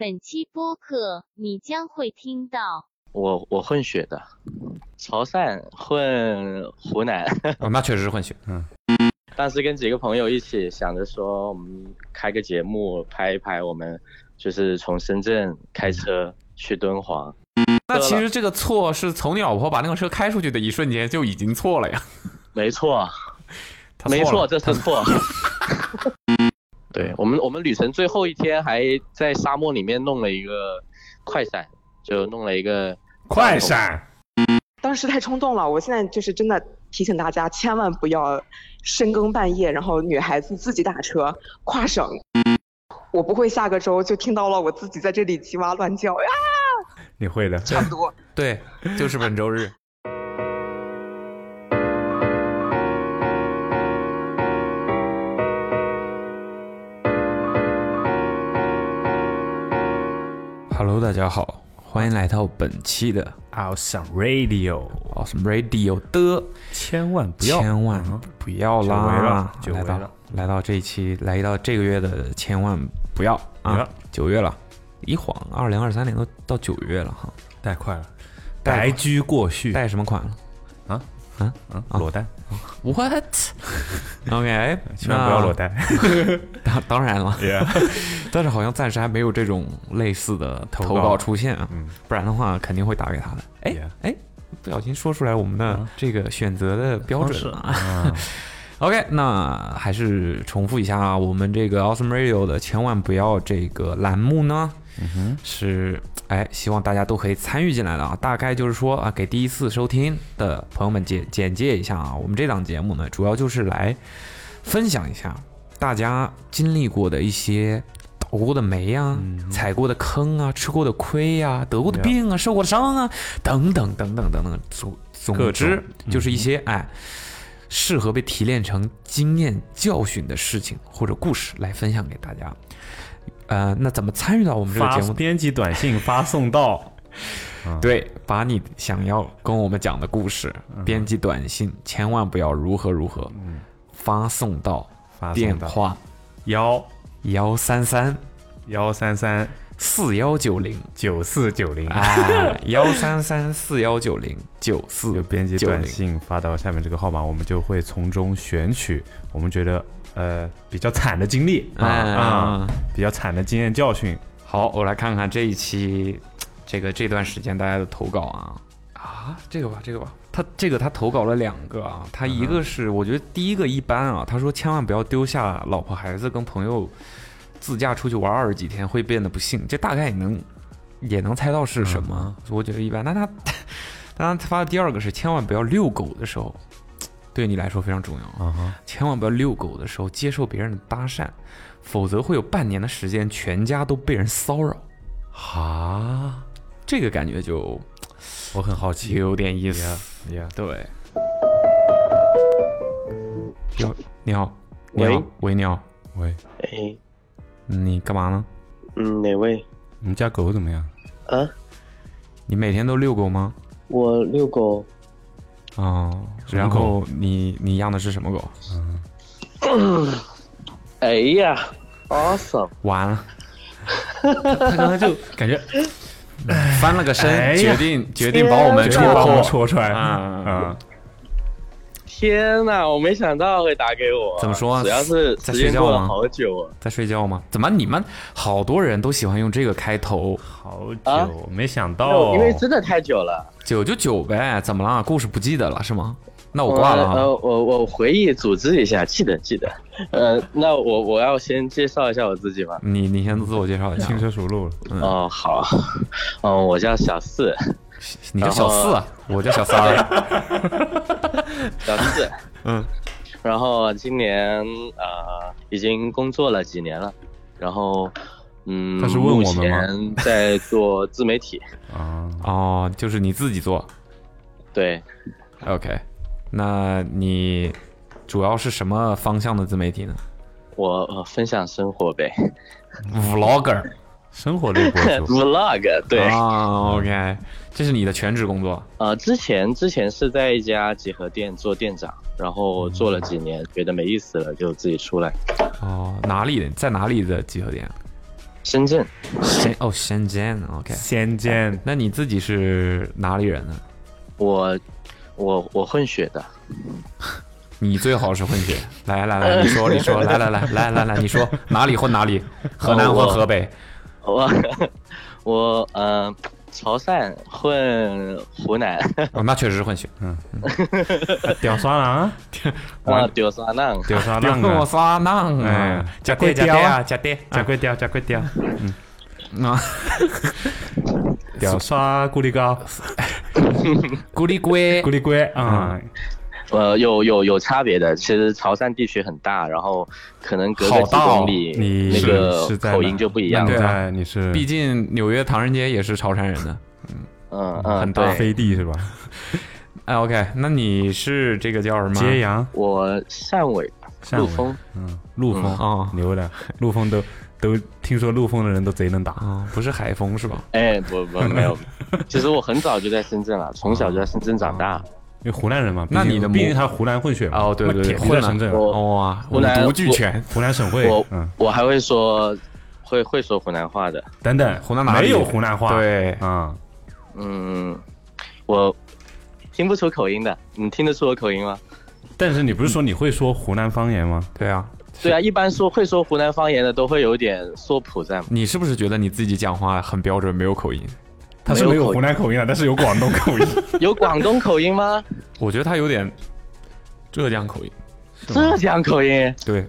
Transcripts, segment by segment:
本期播客你将会听到我我混血的，潮汕混湖南，哦，那确实是混血。嗯，当时跟几个朋友一起想着说，我们开个节目拍一拍，我们就是从深圳开车去敦煌。那其实这个错是从你老婆把那个车开出去的一瞬间就已经错了呀。没错，没错，这是错。对我们，我们旅程最后一天还在沙漠里面弄了一个快闪，就弄了一个快闪。当时太冲动了，我现在就是真的提醒大家，千万不要深更半夜，然后女孩子自己打车跨省。我不会下个周就听到了我自己在这里叽哇乱叫呀。你会的，差不多。对，就是本周日。Hello，大家好，欢迎来到本期的 Awesome Radio，Awesome Radio 的千万不要，千万不要啦！来到来到这一期，来到这个月的千万不要啊！九月了，一晃二零二三年都到九月了哈，太快了，白驹过隙，带什么款了？啊？嗯嗯，裸贷？What？OK，千万不要裸贷。当当然了，但是好像暂时还没有这种类似的投稿出现啊，不然的话肯定会打给他的。哎哎，不小心说出来我们的这个选择的标准了。OK，那还是重复一下啊，我们这个 Awesome Radio 的千万不要这个栏目呢，是哎，希望大家都可以参与进来的啊。大概就是说啊，给第一次收听的朋友们简简介一下啊，我们这档节目呢，主要就是来分享一下大家经历过的一些倒过的霉啊、踩过的坑啊、吃过的亏呀、得过的病啊、受过的伤啊等等等等等等，总总之就是一些哎。适合被提炼成经验教训的事情或者故事来分享给大家。呃，那怎么参与到我们这个节目？编辑短信发送到，对，把你想要跟我们讲的故事编辑短信，千万不要如何如何，发送到电话幺幺三三幺三三。四幺九零九四九零啊，幺三三四幺九零九四，就编辑短信发到下面这个号码，我们就会从中选取我们觉得呃比较惨的经历啊啊，比较惨的经验教训。好，我来看看这一期这个这段时间大家的投稿啊啊，这个吧这个吧，他这个他投稿了两个啊，他一个是我觉得第一个一般啊，他说千万不要丢下老婆孩子跟朋友。自驾出去玩二十几天会变得不幸，这大概也能也能猜到是什么。我觉得一般。那他，当然他发的第二个是千万不要遛狗的时候，对你来说非常重要啊！千万不要遛狗的时候接受别人的搭讪，否则会有半年的时间全家都被人骚扰。哈，这个感觉就我很好奇，有点意思。对。你好，你好，喂，喂，你好，喂，哎。你干嘛呢？嗯，哪位？你们家狗怎么样？啊？你每天都遛狗吗？我遛狗。哦，然后你你养的是什么狗？嗯。哎呀，awesome！完了。他刚才就感觉 翻了个身，决定决定把我们戳破戳出来。嗯嗯。天呐，我没想到会打给我。怎么说？主要是在睡觉吗？好久，在睡觉吗？怎么你们好多人都喜欢用这个开头？好久，没想到，因为真的太久了。久就久呗，怎么了？故事不记得了是吗？那我挂了。呃，我我回忆组织一下，记得记得。呃，那我我要先介绍一下我自己吧。你你先自我介绍一下，轻车熟路。哦，好。嗯，我叫小四。你叫小四啊？我叫小三。小四，嗯，然后今年啊已经工作了几年了，然后嗯，他是问我们吗？在做自媒体 啊哦，就是你自己做，对，OK，那你主要是什么方向的自媒体呢？我呃分享生活呗，Vlogger。生活类博主，vlog，对啊，OK，这是你的全职工作。呃，之前之前是在一家集合店做店长，然后做了几年，觉得没意思了，就自己出来。哦，哪里？在哪里的集合店？深圳。深哦，深圳，OK。深圳，那你自己是哪里人呢？我，我我混血的。你最好是混血。来来来，你说 你说，来来来来来来，你说哪里混哪里？河南混河北。我 我呃。潮汕混湖南，哦，那确实是混血。嗯，吊沙囊，啊，吊沙囊，吊沙囊，吊沙囊，哎，加贵加爹啊，加快，加贵雕，加贵雕，嗯，那吊沙咕哩高，咕哩龟，咕哩龟啊。呃，有有有差别的。其实潮汕地区很大，然后可能隔个几公里，你那个口音就不一样了。对啊，你是，毕竟纽约唐人街也是潮汕人的，嗯嗯嗯，很大飞地是吧？哎，OK，那你是这个叫什么？揭阳，我汕尾，陆丰，嗯，陆丰啊，牛的，陆丰都都听说陆丰的人都贼能打啊，不是海丰是吧？哎，不不没有，其实我很早就在深圳了，从小就在深圳长大。因为湖南人嘛，那你的毕竟他湖南混血嘛，哦对对对，湖南深圳，哇，湖南独俱全，湖南省会，我我还会说，会会说湖南话的，等等，湖南哪里没有湖南话？对，嗯嗯，我听不出口音的，你听得出我口音吗？但是你不是说你会说湖南方言吗？对啊，对啊，一般说会说湖南方言的都会有点说普在。你是不是觉得你自己讲话很标准，没有口音？他是没有湖南口音啊，但是有广东口音。有广东口音吗？我觉得他有点浙江口音。浙江口音？对。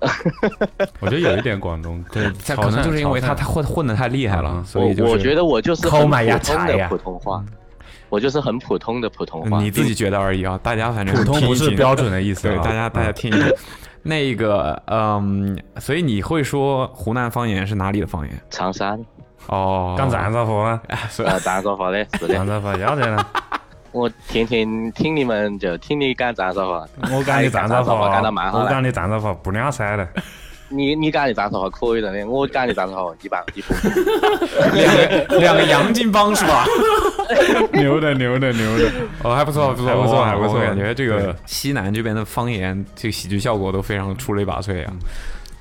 我觉得有一点广东。对，可能就是因为他他混混的太厉害了，所以我觉得我就是很普通的普通话。我就是很普通的普通话。你自己觉得而已啊，大家反正普通不是标准的意思。对，大家大家听。那个，嗯，所以你会说湖南方言是哪里的方言？长沙。哦，讲长沙话吗？是啊，长沙话的，是的。长沙话要得呢。我天天听你们就听你讲长沙话。我讲的长沙话，我讲的长沙话不两三的。你你讲的长沙话可以的，我讲的长沙话一般一般。两个两个洋泾浜是吧？牛的牛的牛的，哦还不错不错不错还不错，感觉这个西南这边的方言，这个喜剧效果都非常出类拔萃啊。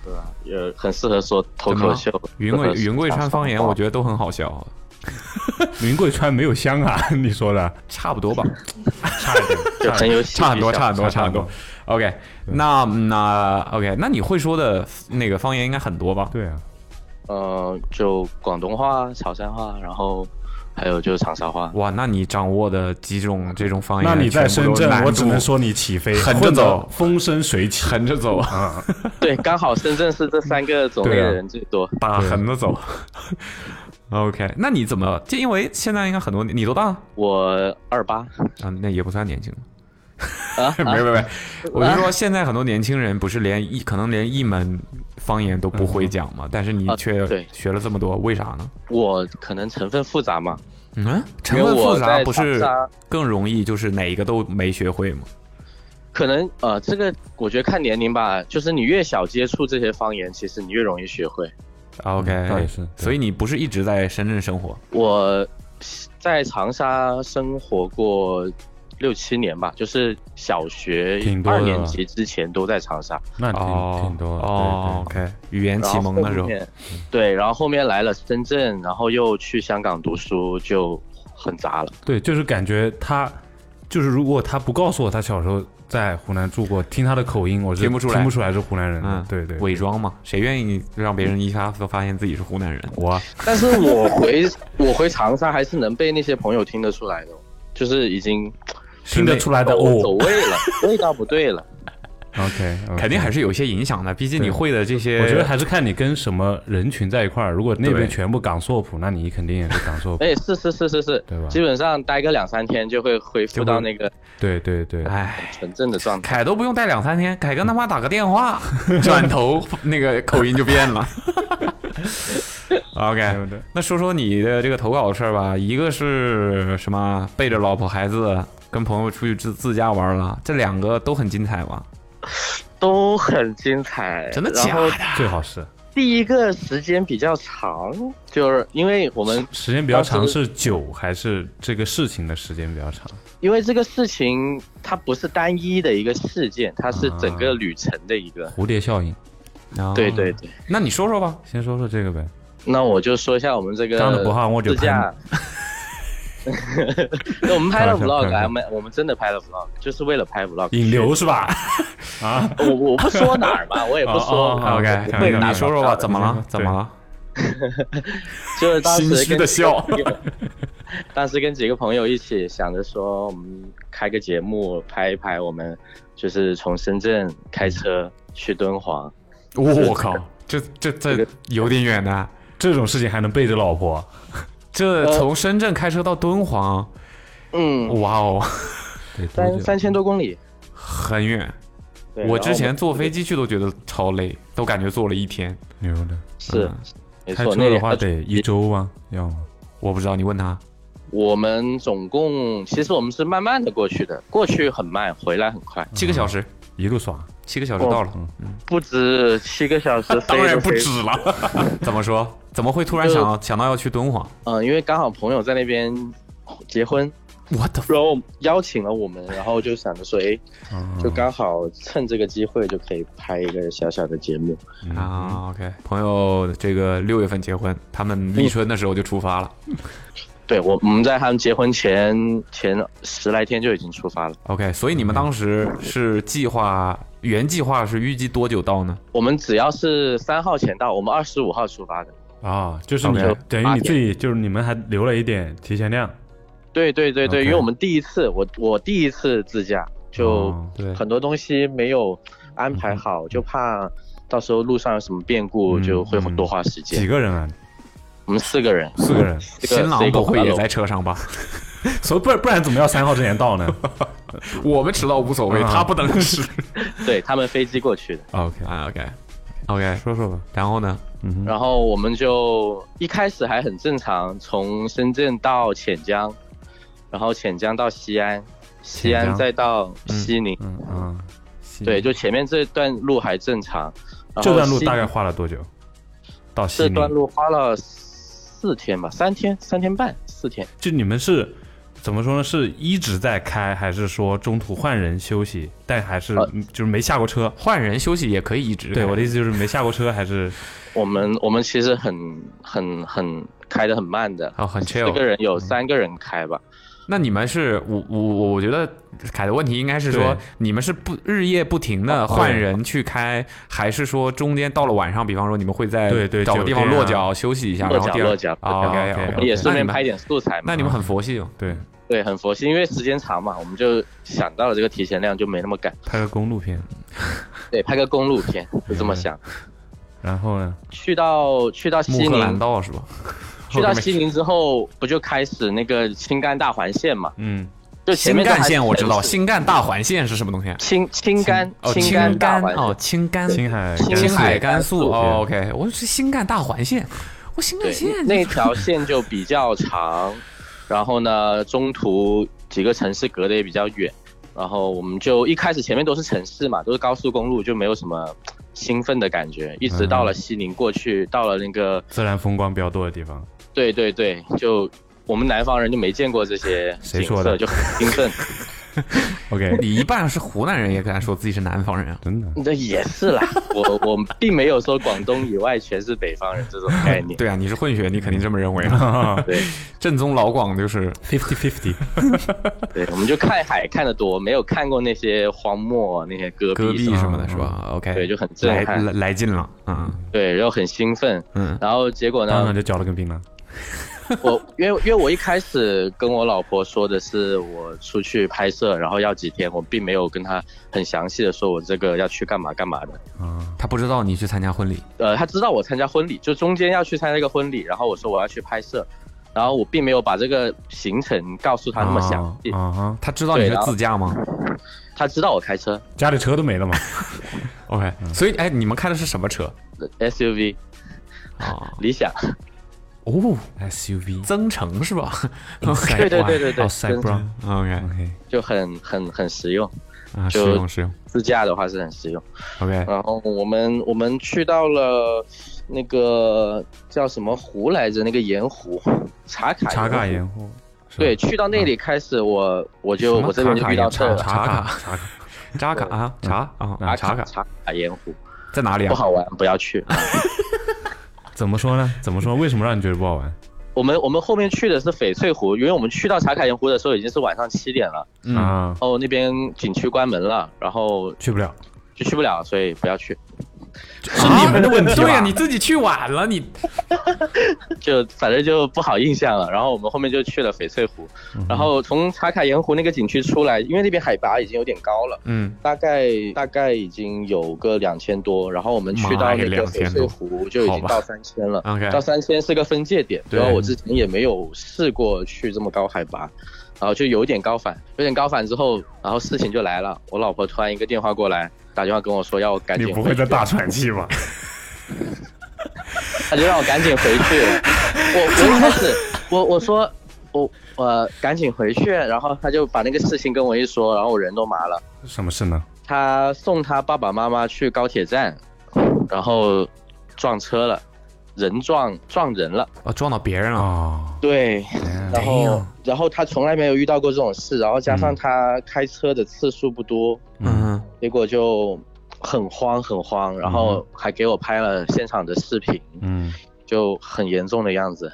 对吧？也很适合说脱口秀。云贵云贵川方言，我觉得都很好笑。云贵川没有香啊？你说的差不多吧？差一点，就很有差很多，差很多，差很多。OK，那那 OK，那你会说的那个方言应该很多吧？对啊。呃，就广东话、潮汕话，然后。还有就是长沙话哇，那你掌握的几种这种方言？那你在深圳，我只能说你起飞，横着走，风生水起，横着走啊！对，刚好深圳是这三个种类的人最多，打横着走。OK，那你怎么？就因为现在应该很多，你多大？我二八啊，那也不算年轻啊，没没没，我就说现在很多年轻人不是连一可能连一门。方言都不会讲嘛，但是你却学了这么多，为啥呢？我可能成分复杂嘛。嗯，成分复杂不是更容易，就是哪一个都没学会吗？可能呃，这个我觉得看年龄吧，就是你越小接触这些方言，其实你越容易学会。OK，也是。所以你不是一直在深圳生活？我在长沙生活过。六七年吧，就是小学二年级之前都在长沙，那挺挺多哦。OK，语言启蒙的时候，对，然后后面来了深圳，然后又去香港读书，就很杂了。对，就是感觉他，就是如果他不告诉我他小时候在湖南住过，听他的口音，我是听不出来，听不出来是湖南人。嗯，对对，伪装嘛，谁愿意让别人一下子发现自己是湖南人？我，但是我回我回长沙还是能被那些朋友听得出来的，就是已经。听得出来的哦，走位了，味道不对了。OK，肯定还是有些影响的，毕竟你会的这些，我觉得还是看你跟什么人群在一块儿。如果那边全部港硕普，那你肯定也是港硕普。哎，是是是是是，对吧？基本上待个两三天就会恢复到那个，对对对，哎，纯正的状态。凯都不用待两三天，凯哥他妈打个电话，转头那个口音就变了。OK，那说说你的这个投稿的事儿吧。一个是什么？背着老婆孩子。跟朋友出去自自驾玩了，这两个都很精彩吗？都很精彩，真的假的？最好是第一个时间比较长，就是因为我们时间比较长是久还是这个事情的时间比较长？因为这个事情它不是单一的一个事件，它是整个旅程的一个蝴蝶效应。对对对，那你说说吧，先说说这个呗。那我就说一下我们这个张的不好，我就自驾。我们拍了 vlog，我们我们真的拍了 vlog，就是为了拍 vlog。引流是吧？啊，我我不说哪儿嘛，我也不说。OK，你说说吧，怎么了？怎么了？就是当时的笑。当时跟几个朋友一起想着说，我们开个节目拍一拍，我们就是从深圳开车去敦煌。我靠，这这这有点远的，这种事情还能背着老婆？这从深圳开车到敦煌，嗯，哇哦，三三千多公里，很远。我之前坐飞机去都觉得超累，都感觉坐了一天。牛的，是，开车的话得一周啊？要吗？我不知道，你问他。我们总共其实我们是慢慢的过去的，过去很慢，回来很快，七个小时一路耍，七个小时到了。嗯，不止七个小时，当然不止了。怎么说？怎么会突然想想到要去敦煌？嗯，因为刚好朋友在那边结婚，我的，然后邀请了我们，然后就想着说，哎，就刚好趁这个机会就可以拍一个小小的节目啊。OK，朋友这个六月份结婚，他们立春的时候就出发了。对，我我们在他们结婚前前十来天就已经出发了。OK，所以你们当时是计划原计划是预计多久到呢？我们只要是三号前到，我们二十五号出发的。啊，就是你等于你自己，就是你们还留了一点提前量。对对对对，因为我们第一次，我我第一次自驾，就很多东西没有安排好，就怕到时候路上有什么变故，就会多花时间。几个人啊？我们四个人，四个人。新郎不会也在车上吧？所以不然不然怎么要三号之前到呢？我们迟到无所谓，他不等迟。对他们飞机过去的。OK 啊 OK OK，说说吧。然后呢？然后我们就一开始还很正常，从深圳到潜江，然后潜江到西安，西安再到西宁。嗯嗯。对，就前面这段路还正常。这段路大概花了多久？到西宁。这段路花了四天吧，三天，三天半，四天。就你们是怎么说呢？是一直在开，还是说中途换人休息？但还是就是没下过车？换人休息也可以一直。对，我的意思就是没下过车还是。我们我们其实很很很开的很慢的，哦，很 chill。四个人有三个人开吧？那你们是我我我觉得凯的问题应该是说，你们是不日夜不停的换人去开，还是说中间到了晚上，比方说你们会在对对找个地方落脚休息一下，落脚落脚，OK OK，也顺便拍点素材嘛。那你们很佛系哦，对对，很佛系，因为时间长嘛，我们就想到了这个提前量，就没那么赶。拍个公路片，对，拍个公路片，就这么想。然后呢？去到去到西宁道是吧？去到西宁之后，不就开始那个青甘大环线嘛？嗯，就青干线我知道，青甘大环线是什么东西？青青甘青甘哦，青甘青海青海甘肃哦。OK，我是新干大环线，我新干线那条线就比较长，然后呢，中途几个城市隔得也比较远，然后我们就一开始前面都是城市嘛，都是高速公路，就没有什么。兴奋的感觉，一直到了西宁过去，到了那个自然风光比较多的地方。对对对，就我们南方人就没见过这些景色，就很兴奋。OK，你一半是湖南人，也敢说自己是南方人啊？真的？这也是啦，我我并没有说广东以外全是北方人这种概念。对啊，你是混血，你肯定这么认为啊。对，正宗老广就是 fifty fifty。对，我们就看海看的多，没有看过那些荒漠、那些戈壁什么的，是吧？OK，对，就很震撼，来来劲了，嗯，对，然后很兴奋，嗯，然后结果呢？当场就交了根兵了。我因为因为我一开始跟我老婆说的是我出去拍摄，然后要几天，我并没有跟她很详细的说我这个要去干嘛干嘛的。嗯，她不知道你去参加婚礼。呃，她知道我参加婚礼，就中间要去参加一个婚礼，然后我说我要去拍摄，然后我并没有把这个行程告诉她那么详细。啊哈，她知道你是自驾吗？她知道我开车，家里车都没了吗？OK，所以哎，你们开的是什么车？SUV，啊，理想。哦，SUV 增程是吧？对对对对对，增程，OK OK，就很很很实用，啊，实用实用。自驾的话是很实用，OK。然后我们我们去到了那个叫什么湖来着？那个盐湖，茶卡茶卡盐湖。对，去到那里开始，我我就我这边就遇到车茶卡茶卡茶卡啊茶啊茶卡茶卡盐湖在哪里啊？不好玩，不要去。怎么说呢？怎么说？为什么让你觉得不好玩？我们我们后面去的是翡翠湖，因为我们去到茶卡盐湖的时候已经是晚上七点了，嗯，然后那边景区关门了，然后去不了，就去不了，所以不要去。是你们的问题，对呀，你自己去晚了，你。就反正就不好印象了。然后我们后面就去了翡翠湖，然后从茶卡盐湖那个景区出来，因为那边海拔已经有点高了，嗯，大概大概已经有个两千多。然后我们去到那个翡翠湖就已经到三千了到三千是个分界点。主要我之前也没有试过去这么高海拔，然后就有点高反，有点高反之后，然后事情就来了，我老婆突然一个电话过来。打电话跟我说要我赶紧，你不会在大喘气吧？他就让我赶紧回去。我我一开始我我说我我赶紧回去，然后他就把那个事情跟我一说，然后我人都麻了。什么事呢？他送他爸爸妈妈去高铁站，然后撞车了，人撞撞人了，啊，撞到别人了。对，然后然后他从来没有遇到过这种事，然后加上他开车的次数不多，嗯，结果就很慌很慌，然后还给我拍了现场的视频，嗯，就很严重的样子，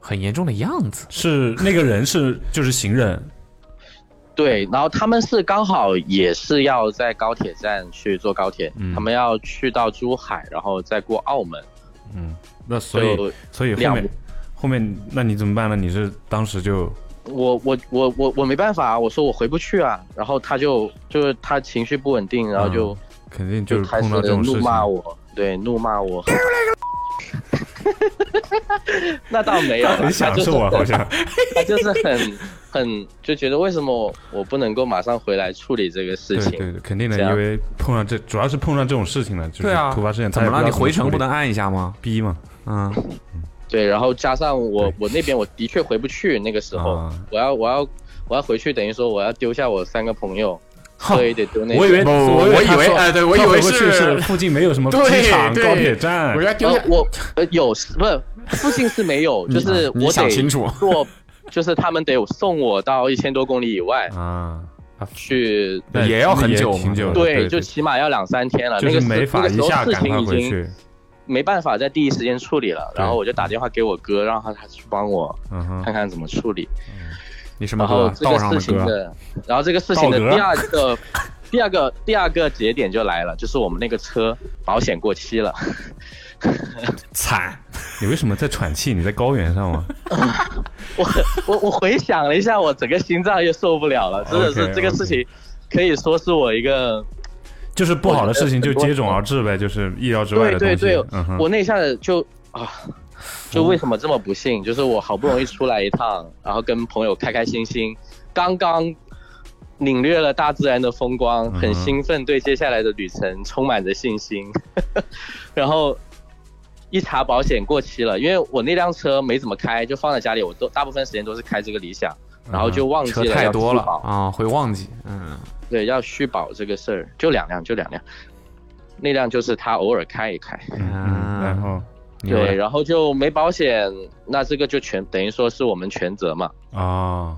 很严重的样子，是那个人是就是行人，对，然后他们是刚好也是要在高铁站去坐高铁，他们要去到珠海，然后再过澳门，嗯，那所以所以后面。后面那你怎么办呢？你是当时就我我我我我没办法啊！我说我回不去啊！然后他就就是他情绪不稳定，然后就肯定就开始怒骂我，对，怒骂我。那倒没有，很享受啊，好像 他就是很很就觉得为什么我不能够马上回来处理这个事情？对对，肯定的，因为碰上这主要是碰上这种事情了，就是突发事件，怎么了？你回程不能按一下吗？逼嘛，嗯。对，然后加上我，我那边我的确回不去。那个时候，我要我要我要回去，等于说我要丢下我三个朋友，所以得丢那。我以为我以为哎，对我以为是附近没有什么机场、高铁站。我要丢下我呃有不是附近是没有，就是我想清楚坐，就是他们得送我到一千多公里以外啊，去也要很久挺久。对，就起码要两三天了。那个没法一下赶快回去。没办法在第一时间处理了，然后我就打电话给我哥，让他他去帮我看看怎么处理。你什么然后这个事情的，然后这个事情的第二个、第二个、第二个节点就来了，就是我们那个车保险过期了。惨！你为什么在喘气？你在高原上吗？我我我回想了一下，我整个心脏又受不了了，真的是这个事情可以说是我一个。就是不好的事情就接踵而至呗，就是意料之外的对对，我那一下子就啊，就为什么这么不幸？就是我好不容易出来一趟，然后跟朋友开开心心，刚刚领略了大自然的风光，很兴奋，对接下来的旅程充满着信心。然后一查保险过期了，因为我那辆车没怎么开，就放在家里，我都大部分时间都是开这个理想，然后就忘记了太多了啊，会忘记，嗯。对，要续保这个事儿，就两辆，就两辆，那辆就是他偶尔开一开，然后对，然后就没保险，那这个就全等于说是我们全责嘛。啊，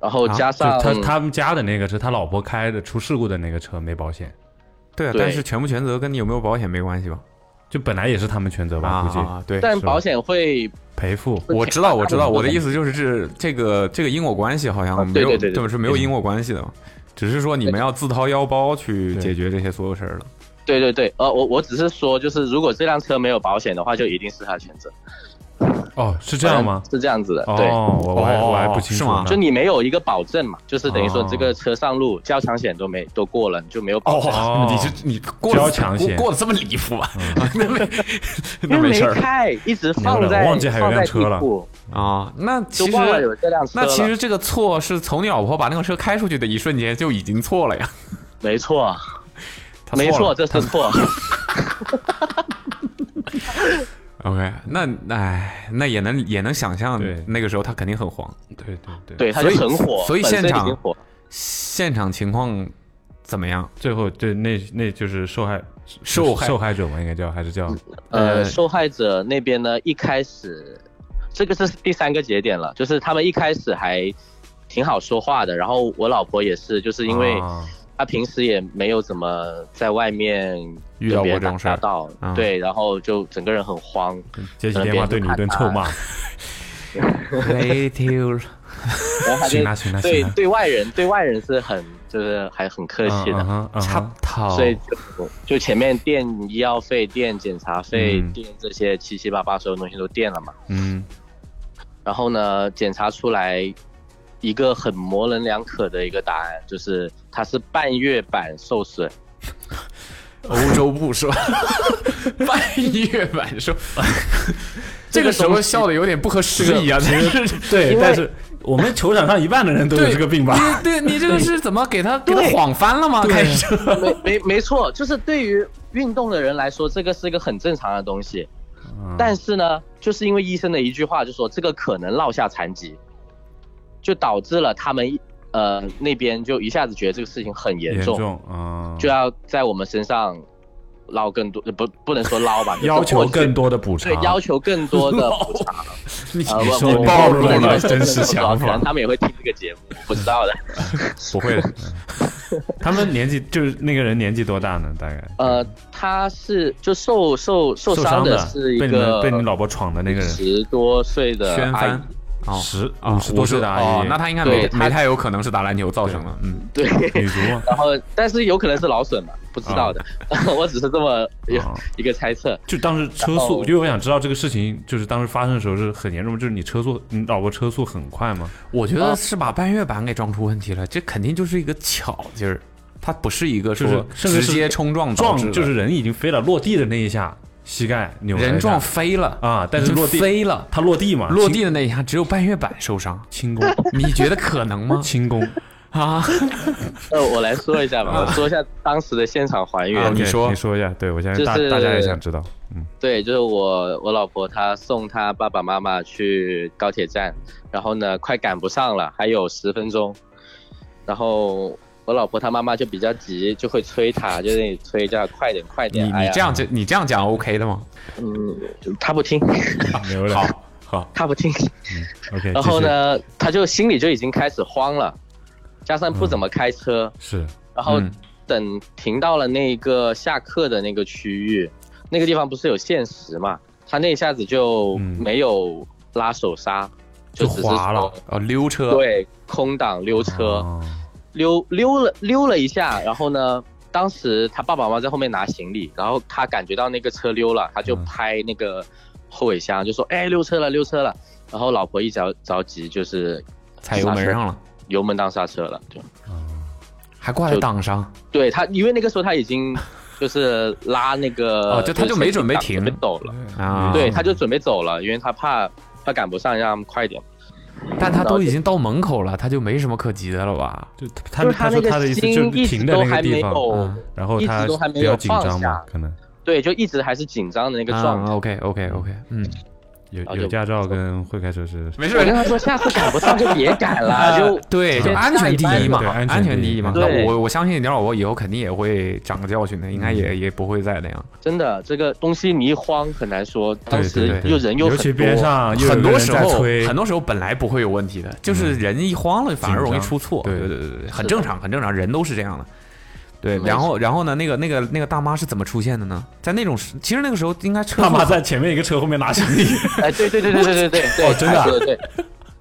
然后加上他他们家的那个是他老婆开的出事故的那个车没保险，对啊，但是全不全责跟你有没有保险没关系吧？就本来也是他们全责吧，估计啊对，但保险会赔付。我知道，我知道，我的意思就是这这个这个因果关系好像没有，对是没有因果关系的。只是说你们要自掏腰包去解决这些所有事儿了。对对对，呃，我我只是说，就是如果这辆车没有保险的话，就一定是他全责。哦，是这样吗？是这样子的。对，我还我还不清楚。就你没有一个保证嘛，就是等于说这个车上路交强险都没都过了，你就没有保证。哦，你就你过交强险过得这么离谱啊？那 没那没开，一直放在忘记还有辆车了啊。那其实那其实这个错是从你老婆把那个车开出去的一瞬间就已经错了呀。没错，没错，这是错。OK，那哎，那也能也能想象，那个时候他肯定很黄。对对对，对，他就很火，所以现场现场情况怎么样？最后对那那就是受害受害受害者嘛，应该叫还是叫呃受害者那边呢？一开始这个是第三个节点了，就是他们一开始还挺好说话的，然后我老婆也是，就是因为他平时也没有怎么在外面遇到过这种事儿，对，然后就整个人很慌，接起电话对你一顿臭骂。没丢了，行了行了，对对外人对外人是很就是还很客气的，差套，所以就就前面垫医药费、垫检查费、垫这些七七八八所有东西都垫了嘛，嗯，然后呢，检查出来一个很模棱两可的一个答案，就是它是半月板受损。欧洲步是吧？半月板受，这个时候笑的有点不合时宜啊！其实对，但是我们球场上一半的人都有这个病吧？对，你这个是怎么给他给他晃翻了吗？开始没没没错，就是对于运动的人来说，这个是一个很正常的东西。但是呢，就是因为医生的一句话，就说这个可能落下残疾，就导致了他们。呃，那边就一下子觉得这个事情很严重，嗯，就要在我们身上捞更多，不不能说捞吧，要求更多的补偿，对，要求更多的 补偿。你说暴露了真实想法，他们也会听这个节目，不知道的，不会的。他们年纪就是那个人年纪多大呢？大概？呃，他是就受受受伤的是一个被你老婆闯的那个人，十多岁的阿姨。十五十多岁的阿姨，那她应该没没太有可能是打篮球造成的，嗯，对，女足嘛。然后，但是有可能是劳损吧，不知道的，我只是这么一个猜测。就当时车速，因为我想知道这个事情，就是当时发生的时候是很严重，就是你车速，你老婆车速很快吗？我觉得是把半月板给撞出问题了，这肯定就是一个巧劲儿，它不是一个就是直接冲撞撞，就是人已经飞了，落地的那一下。膝盖扭，人撞飞了啊！但是落地飞了，他落地嘛？落地的那一下只有半月板受伤，轻功。你觉得可能吗？轻功啊？呃，我来说一下吧，我说一下当时的现场还原。你说，你说一下。对我现在大大家也想知道。嗯，对，就是我我老婆她送她爸爸妈妈去高铁站，然后呢快赶不上了，还有十分钟，然后。我老婆她妈妈就比较急，就会催她，就那里催叫快点快点。你你这样就你这样讲 OK 的吗？嗯，她不听。好，好，她不听。嗯，OK。然后呢，她就心里就已经开始慌了，加上不怎么开车。是。然后等停到了那个下课的那个区域，那个地方不是有限时嘛？她那一下子就没有拉手刹，就滑了。哦，溜车。对，空档溜车。溜溜了溜了一下，然后呢，当时他爸爸妈妈在后面拿行李，然后他感觉到那个车溜了，他就拍那个后尾箱，就说：“哎，溜车了，溜车了。”然后老婆一着着急，就是踩油门上了，油门当刹车了，就，还挂在档上。对他，因为那个时候他已经就是拉那个，哦，就他就没准备停，准备走了啊，对，他就准备走了，因为他怕他赶不上，让他们快点。但他都已经到门口了，他就没什么可急的了吧？就他他说他的意思就是停在那个地方，然后他比较紧张嘛，可能对，就一直还是紧张的那个状态。OK OK OK，嗯。有有驾照跟会开车是没事。我跟他说，下次赶不上就别赶了，就对，就安全第一嘛，安全第一嘛。那我我相信你老婆以后肯定也会长个教训的，应该也也不会再那样。真的，这个东西你一慌很难说。当时又人又尤其边上很多时候很多时候本来不会有问题的，就是人一慌了反而容易出错。对对对对，很正常很正常，人都是这样的。对，然后然后呢？那个那个那个大妈是怎么出现的呢？在那种，其实那个时候应该车大妈在前面一个车后面拿行李。哎，对对对对对对对对，哦，真的，对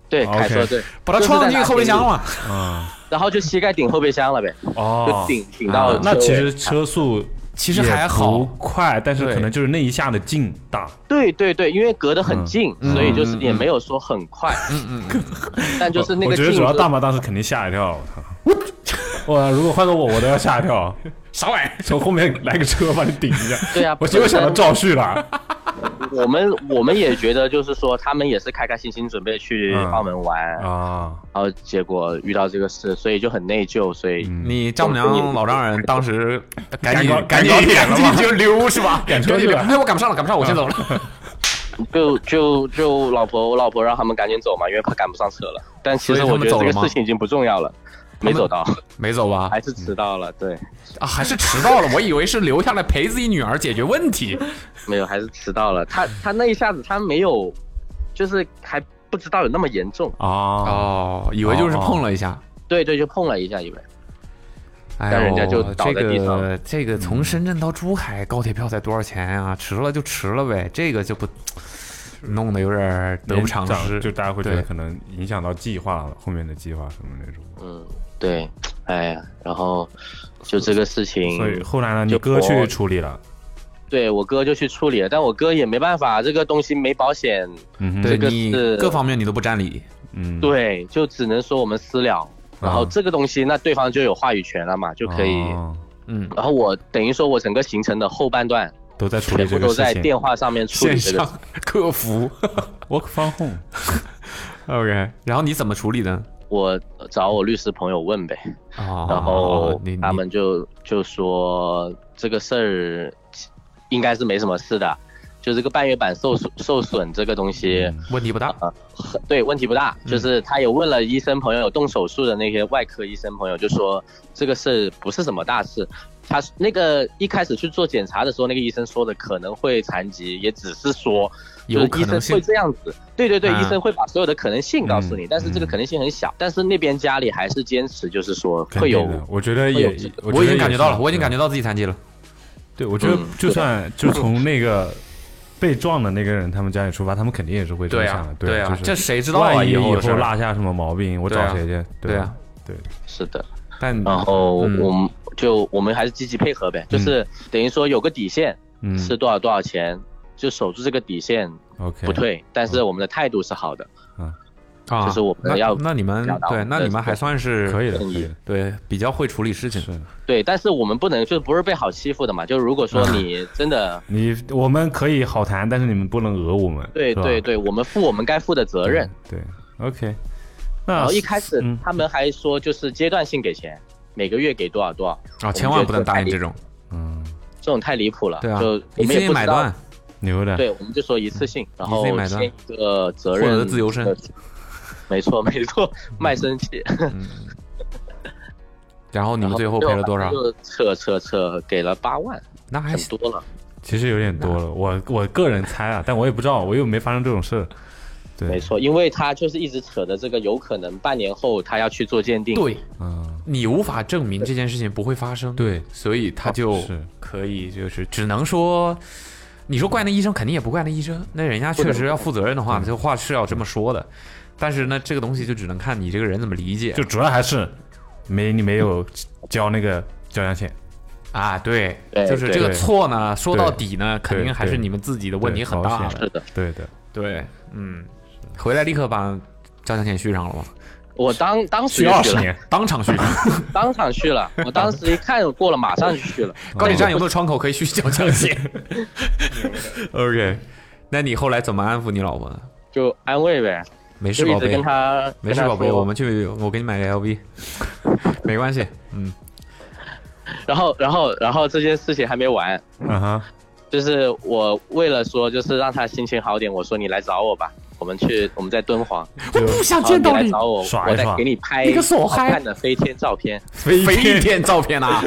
对，凯说对，把他撞进后备箱了，嗯，然后就膝盖顶后备箱了呗，哦，就顶顶到。那其实车速其实还好快，但是可能就是那一下的劲大。对对对，因为隔得很近，所以就是也没有说很快，嗯嗯，但就是那个。我觉得主要大妈当时肯定吓一跳，我操！哇！如果换做我，我都要吓一跳。啥玩意儿？从后面来个车把你顶一下。对啊，我结果想到赵旭了。我们我们也觉得，就是说他们也是开开心心准备去澳门玩啊，然后结果遇到这个事，所以就很内疚。所以你丈母娘老丈人当时赶紧赶紧赶紧就溜是吧？赶车去了。哎，我赶不上了，赶不上，我先走了。就就就老婆，我老婆让他们赶紧走嘛，因为怕赶不上车了。但其实我觉得这个事情已经不重要了。没走到，没走吧？还是迟到了？对，啊，还是迟到了。我以为是留下来陪自己女儿解决问题，没有，还是迟到了。他他那一下子他没有，就是还不知道有那么严重哦哦，以为就是碰了一下，对对，就碰了一下，以为。但人家就倒在地上。这个这个从深圳到珠海高铁票才多少钱呀？迟了就迟了呗，这个就不弄得有点得不偿失，就大家会觉得可能影响到计划了后面的计划什么那种。嗯，对，哎呀，然后就这个事情，所以后来呢，你哥去处理了。对我哥就去处理了，但我哥也没办法，这个东西没保险，嗯，这个是各方面你都不占理，嗯，对，就只能说我们私了，然后这个东西那对方就有话语权了嘛，就可以，嗯，然后我等于说我整个行程的后半段都在处理这个都在电话上面处理这个 客服，work from home，OK，然后你怎么处理的？我找我律师朋友问呗，然后他们就就说这个事儿。应该是没什么事的，就这个半月板受损受损这个东西问题不大，对，问题不大。就是他也问了医生朋友，有动手术的那些外科医生朋友，就说这个事不是什么大事。他那个一开始去做检查的时候，那个医生说的可能会残疾，也只是说，有医生会这样子。对对对，医生会把所有的可能性告诉你，但是这个可能性很小。但是那边家里还是坚持，就是说会有。我觉得也，我已经感觉到了，我已经感觉到自己残疾了。对，我觉得就算 就从那个被撞的那个人他们家里出发，他们肯定也是会这样想的。对啊，这谁知道啊？以后落下什么毛病，我找谁去？对啊，对，是的。但然后我们就我们还是积极配合呗，就是等于说有个底线是多少多少钱，就守住这个底线，OK，不退。但是我们的态度是好的。嗯。啊，就是我们要那你们对，那你们还算是可以的，对，比较会处理事情。对，但是我们不能就不是被好欺负的嘛？就如果说你真的，你我们可以好谈，但是你们不能讹我们。对对对，我们负我们该负的责任。对，OK。然后一开始他们还说就是阶段性给钱，每个月给多少多少。啊，千万不能答应这种。嗯，这种太离谱了。对啊，就一次性买断，牛的。对，我们就说一次性，然后签一个责任获得自由身。没错，没错，卖身契。然后你们最后赔了多少？撤撤撤，给了八万，那还多了。其实有点多了，我我个人猜啊，但我也不知道，我又没发生这种事。对，没错，因为他就是一直扯的这个，有可能半年后他要去做鉴定。对，嗯，你无法证明这件事情不会发生。对，所以他就可以就是只能说，你说怪那医生，肯定也不怪那医生，那人家确实要负责任的话，这话是要这么说的。但是呢，这个东西就只能看你这个人怎么理解。就主要还是没你没有交那个交强险啊，对，就是这个错呢，说到底呢，肯定还是你们自己的问题很大。是的，对的，对，嗯，回来立刻把交强险续上了吗？我当当时续二十年，当场续，当场续了。我当时一看过了，马上就续了。高铁站有没有窗口可以续交强险？OK，那你后来怎么安抚你老婆？就安慰呗。没事，宝贝。跟他没事，宝贝。我们去，我给你买个 LV，没关系。嗯。然后，然后，然后这件事情还没完。嗯哼。就是我为了说，就是让他心情好点，我说你来找我吧。我们去，我们在敦煌。我不想见到你。来找我，我再给你拍一个好看的飞天照片。飞天照片啊！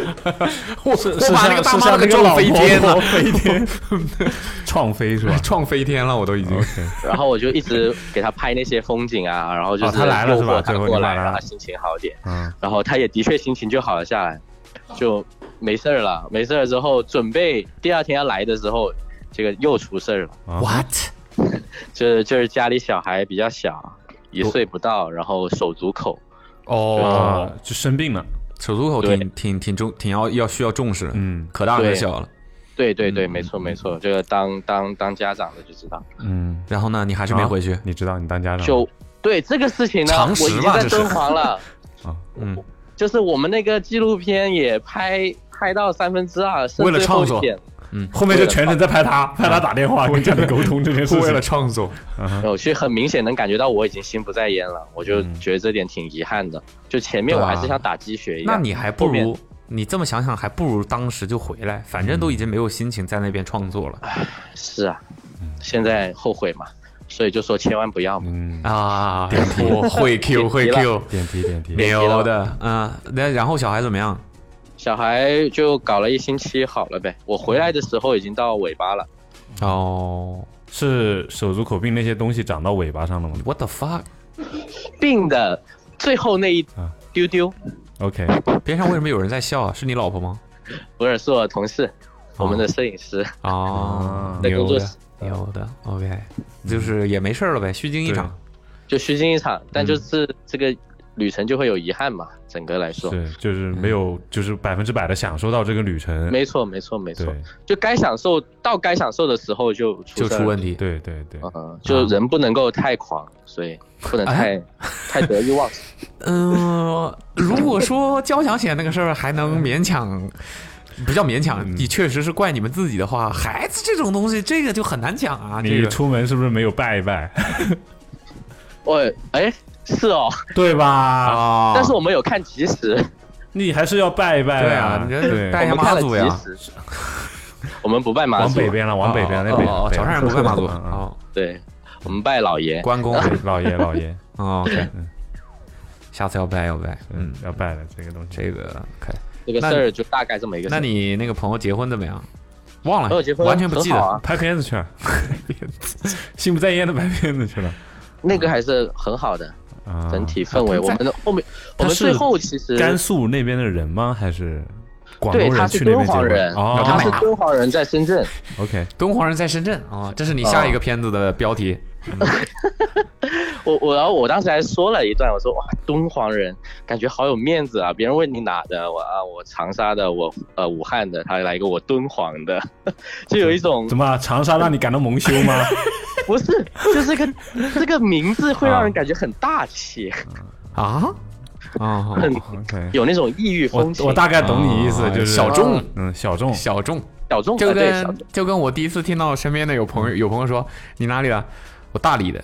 我我把那个大妈给撞飞天了，飞天，创飞是吧？撞飞天了，我都已经。然后我就一直给他拍那些风景啊，然后就是他来了是吧？他过来，让他心情好点。嗯。然后他也的确心情就好了下来，就没事儿了。没事儿之后，准备第二天要来的时候，这个又出事儿了。What？就是就是家里小孩比较小，一岁不到，然后手足口，哦，就生病了。手足口挺挺挺重，挺要要需要重视。嗯，可大可小了。对对对，没错没错，这个当当当家长的就知道。嗯，然后呢，你还是没回去？你知道你当家长就对这个事情呢，我已经在敦煌了。啊，嗯，就是我们那个纪录片也拍拍到三分之二，为了创作。嗯，后面就全程在拍他，拍他打电话跟家里沟通这件事，为了创作。我其实很明显能感觉到我已经心不在焉了，我就觉得这点挺遗憾的。就前面我还是像打鸡血一样。那你还不如你这么想想，还不如当时就回来，反正都已经没有心情在那边创作了。是啊，现在后悔嘛，所以就说千万不要嘛。啊，会 Q 会 Q，点题点题，牛的。嗯，那然后小孩怎么样？小孩就搞了一星期好了呗，我回来的时候已经到尾巴了。哦，是手足口病那些东西长到尾巴上了吗？What the fuck？病的最后那一丢丢，OK，边上为什么有人在笑啊？是你老婆吗？不是，是我同事，我们的摄影师。哦，在工作室。有的，OK，就是也没事了呗，虚惊一场。就虚惊一场，但就是这个旅程就会有遗憾嘛，整个来说。是，就是没有，就是百分之百的享受到这个旅程。没错，没错，没错。就该享受到该享受的时候就就出问题。对对对。嗯，就人不能够太狂，所以不能太 太得意忘形。嗯，如果说交强险那个事儿还能勉强。不叫勉强，你确实是怪你们自己的话，孩子这种东西，这个就很难讲啊。你出门是不是没有拜一拜？我哎，是哦，对吧？啊，但是我们有看吉时，你还是要拜一拜啊。对，拜一下妈祖呀。我们不拜妈祖，往北边了，往北边那边。哦，潮汕人不拜妈祖。哦，对，我们拜老爷、关公、老爷、老爷。哦，OK，下次要拜要拜，嗯，要拜的这个东西，这个可以。这个事儿就大概这么一个。那你那个朋友结婚怎么样？忘了，结婚完全不记得。拍片子去了，心不在焉的拍片子去了。那个还是很好的，整体氛围。我们的后面，我们最后其实甘肃那边的人吗？还是广东人去那边结婚？哦，他是 敦煌人在深圳。OK，敦煌人在深圳啊，这是你下一个片子的标题。我我然后我当时还说了一段，我说哇，敦煌人感觉好有面子啊！别人问你哪的，我啊我长沙的，我呃武汉的，他来一个我敦煌的，就有一种怎么长沙让你感到蒙羞吗？不是，就是个这个名字会让人感觉很大气。啊？啊，很有那种异域风情。我大概懂你意思，就是小众，嗯，小众，小众，小众，就跟就跟我第一次听到身边的有朋友有朋友说你哪里的，我大理的。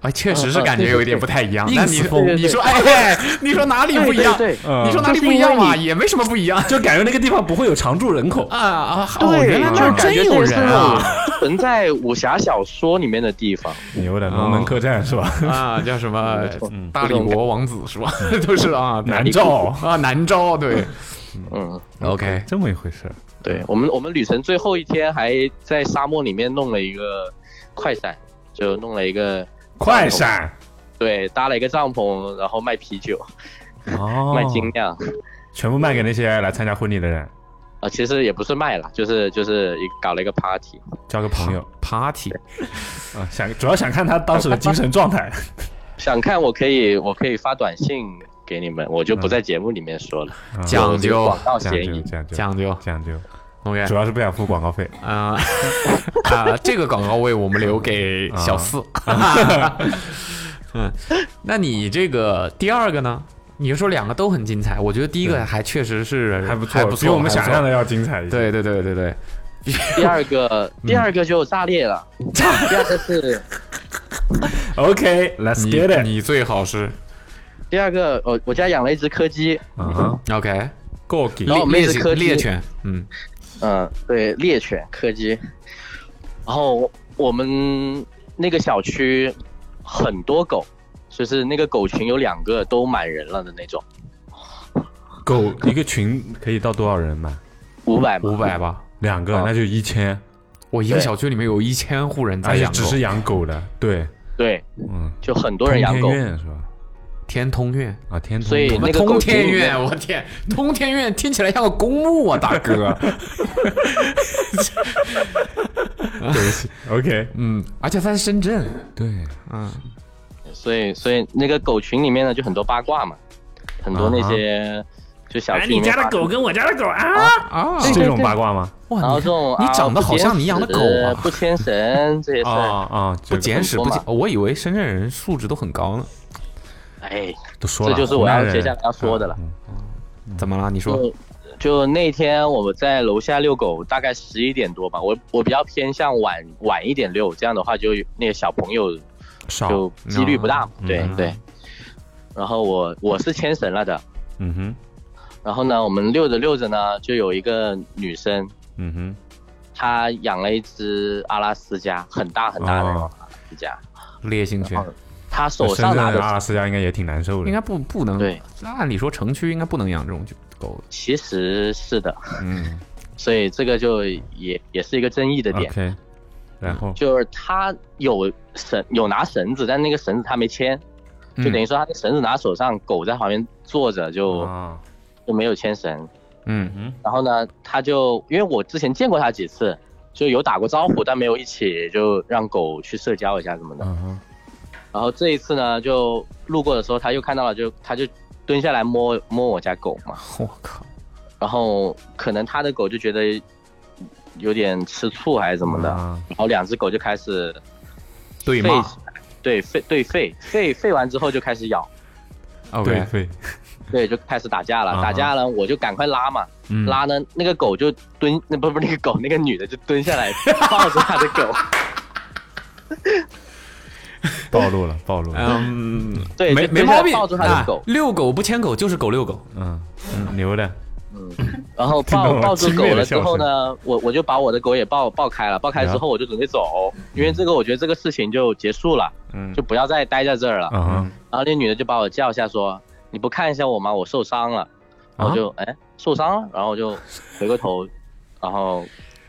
哎，确实是感觉有一点不太一样。那你你说，哎，你说哪里不一样？你说哪里不一样嘛？也没什么不一样，就感觉那个地方不会有常住人口啊啊！对，原来就是真有人啊！存在武侠小说里面的地方，牛的龙门客栈是吧？啊，叫什么大理国王子是吧？都是啊，南诏啊，南诏对，嗯，OK，这么一回事。对我们，我们旅程最后一天还在沙漠里面弄了一个快闪，就弄了一个。快闪，对，搭了一个帐篷，然后卖啤酒，哦，卖精酿，全部卖给那些来参加婚礼的人。啊，其实也不是卖了，就是就是一搞了一个 party，交个朋友。Party，啊，想主要想看他当时的精神状态。想看我可以我可以发短信给你们，我就不在节目里面说了，讲究广告嫌疑，讲究讲究。讲究。OK，主要是不想付广告费。啊 啊！这个广告位我们留给小四。嗯，那你这个第二个呢？你说两个都很精彩，我觉得第一个还确实是还不错，比我们想象的要精彩一些。对对对对对，第二个第二个就炸裂了，第二个是 OK，Let's get it。你最好是。第二个，我我家养了一只柯基，嗯，OK，够给，然后那只柯猎犬，嗯。嗯，对，猎犬柯基，然后我们那个小区很多狗，就是那个狗群有两个都满人了的那种。狗一个群可以到多少人满？五百，五百吧，两个那就一千。我一个小区里面有一千户人在养，只是养狗的，对，对，嗯，就很多人养狗，是吧？天通苑。啊，天通，所以那个通天苑，我天，通天苑听起来像个公墓啊，大哥。对不起，OK，嗯，而且在深圳，对，嗯，所以所以那个狗群里面呢，就很多八卦嘛，很多那些就小区里面，你家的狗跟我家的狗啊？啊，是这种八卦吗？然后这种你长得好像你养的狗啊，不牵绳这些事啊啊，不捡屎不捡，我以为深圳人素质都很高呢。哎，都说了，这就是我要接下来要说的了。怎么了？你说，就那天我们在楼下遛狗，大概十一点多吧。我我比较偏向晚晚一点遛，这样的话就那个小朋友就几率不大。对对。然后我我是牵绳了的。嗯哼。然后呢，我们遛着遛着呢，就有一个女生。嗯哼。她养了一只阿拉斯加，很大很大的阿拉斯加。烈性犬。他手上拿的阿拉斯加应该也挺难受的，应该不不能对。按理说城区应该不能养这种狗。其实是的，嗯，所以这个就也也是一个争议的点。然后就是他有绳有拿绳子，但那个绳子他没牵，就等于说他的绳子拿手上，狗在旁边坐着就就没有牵绳。嗯嗯。然后呢，他就因为我之前见过他几次，就有打过招呼，但没有一起就让狗去社交一下什么的。嗯然后这一次呢，就路过的时候，他又看到了，就他就蹲下来摸摸我家狗嘛。我靠！然后可能他的狗就觉得有点吃醋还是怎么的，然后两只狗就开始对骂，对吠对吠吠吠完之后就开始咬，对吠，对就开始打架了，打架了我就赶快拉嘛，拉呢那个狗就蹲那不不那个狗那个女的就蹲下来抱着他的狗。暴露了，暴露了。嗯，对，没没毛病。抱住他的狗，遛狗不牵狗就是狗遛狗。嗯嗯，牛的。嗯，然后 抱抱住狗了之后呢，我我就把我的狗也抱抱开了，抱开之后我就准备走，因为这个我觉得这个事情就结束了，嗯，就不要再待在这儿了。嗯，然后那女的就把我叫下说：“你不看一下我吗？我受伤了。”然后就哎受伤了，然后就回过头，然后。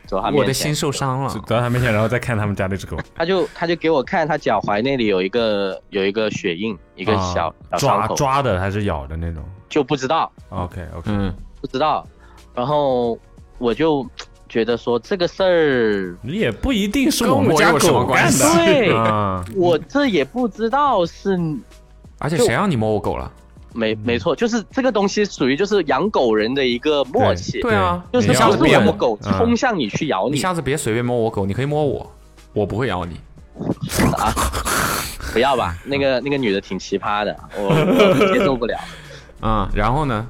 走他面前，我的心受伤了。走到他面前，然后再看他们家那只狗，他就他就给我看他脚踝那里有一个有一个血印，一个小小抓抓的还是咬的那种，就不知道。OK OK，嗯，不知道。然后我就觉得说这个事儿，你也不一定是我们家狗干的。对，我这也不知道是。而且谁让你摸我狗了？没没错，就是这个东西属于就是养狗人的一个默契。对啊，就是下次别摸狗冲向你去咬你，下次别随便摸我狗，你可以摸我，我不会咬你。啊，不要吧，那个那个女的挺奇葩的，我 接受不了。嗯，然后呢？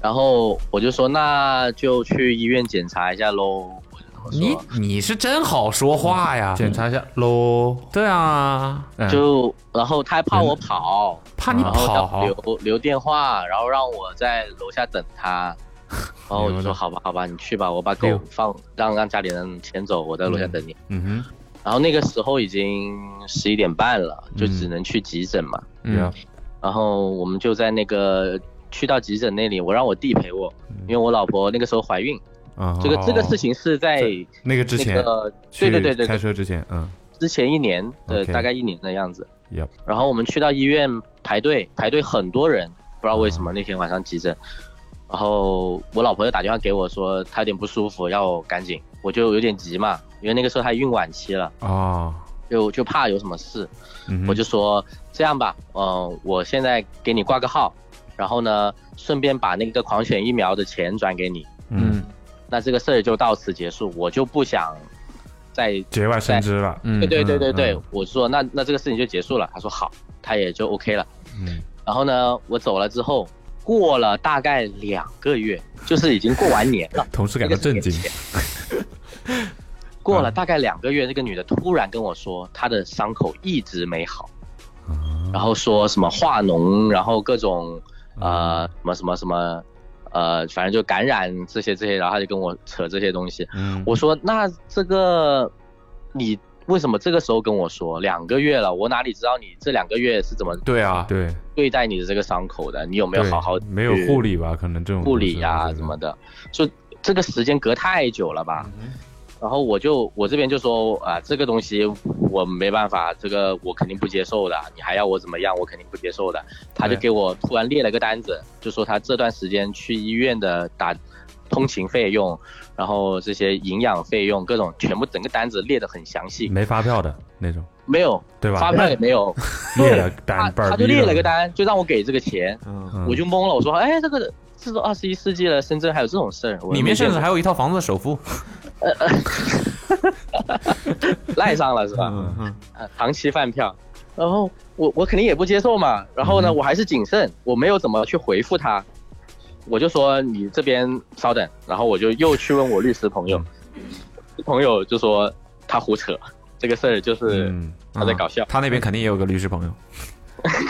然后我就说那就去医院检查一下喽。你你是真好说话呀！检查一下喽。对啊，就然后他还怕我跑，怕你跑，留留电话，然后让我在楼下等他。然后我就说好吧，好吧，你去吧，我把狗放，让让家里人牵走，我在楼下等你。嗯哼。然后那个时候已经十一点半了，就只能去急诊嘛。嗯。然后我们就在那个去到急诊那里，我让我弟陪我，因为我老婆那个时候怀孕。啊，这个这个事情是在那个之前，对对对对，开车之前，嗯，之前一年的大概一年的样子。然后我们去到医院排队，排队很多人，不知道为什么那天晚上急诊。然后我老婆又打电话给我说她有点不舒服，要我赶紧，我就有点急嘛，因为那个时候她孕晚期了。哦。就就怕有什么事，我就说这样吧，嗯，我现在给你挂个号，然后呢，顺便把那个狂犬疫苗的钱转给你。嗯。那这个事儿就到此结束，我就不想再节外生枝了。嗯对对对对对，我说那那这个事情就结束了。他说好，他也就 OK 了。嗯，然后呢，我走了之后，过了大概两个月，就是已经过完年了。同事感到震惊。过了大概两个月，那个女的突然跟我说，她的伤口一直没好，然后说什么化脓，然后各种呃什么什么什么。呃，反正就感染这些这些，然后他就跟我扯这些东西。嗯，我说那这个你为什么这个时候跟我说两个月了？我哪里知道你这两个月是怎么对啊对对待你的这个伤口的？你有没有好好没有护理吧？可能这种护理呀什么的，就这个时间隔太久了吧？然后我就我这边就说啊，这个东西我没办法，这个我肯定不接受的。你还要我怎么样？我肯定不接受的。他就给我突然列了个单子，就说他这段时间去医院的打通勤费用，然后这些营养费用各种全部整个单子列的很详细。没发票的那种？没有，对吧？发票也没有。列了单，他就列了个单，就让我给这个钱。我就懵了，我说哎，这个这都二十一世纪了，深圳还有这种事儿？里面甚至还有一套房子的首付。呃呃，赖上了是吧？嗯嗯。呃，长期饭票，然后我我肯定也不接受嘛。然后呢，我还是谨慎，我没有怎么去回复他。我就说你这边稍等，然后我就又去问我律师朋友，朋友就说他胡扯，这个事儿就是他在搞笑。他那边肯定也有个律师朋友，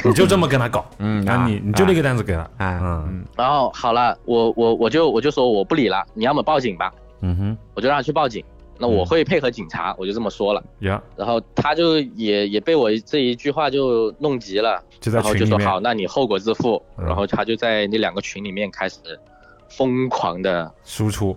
你就这么跟他搞，嗯，那你你就那个单子给他，嗯嗯。然后好了，我我我就我就说我不理了，你要么报警吧。嗯哼，我就让他去报警，那我会配合警察，我就这么说了。呀，然后他就也也被我这一句话就弄急了，然后就说好，那你后果自负。然后他就在那两个群里面开始疯狂的输出，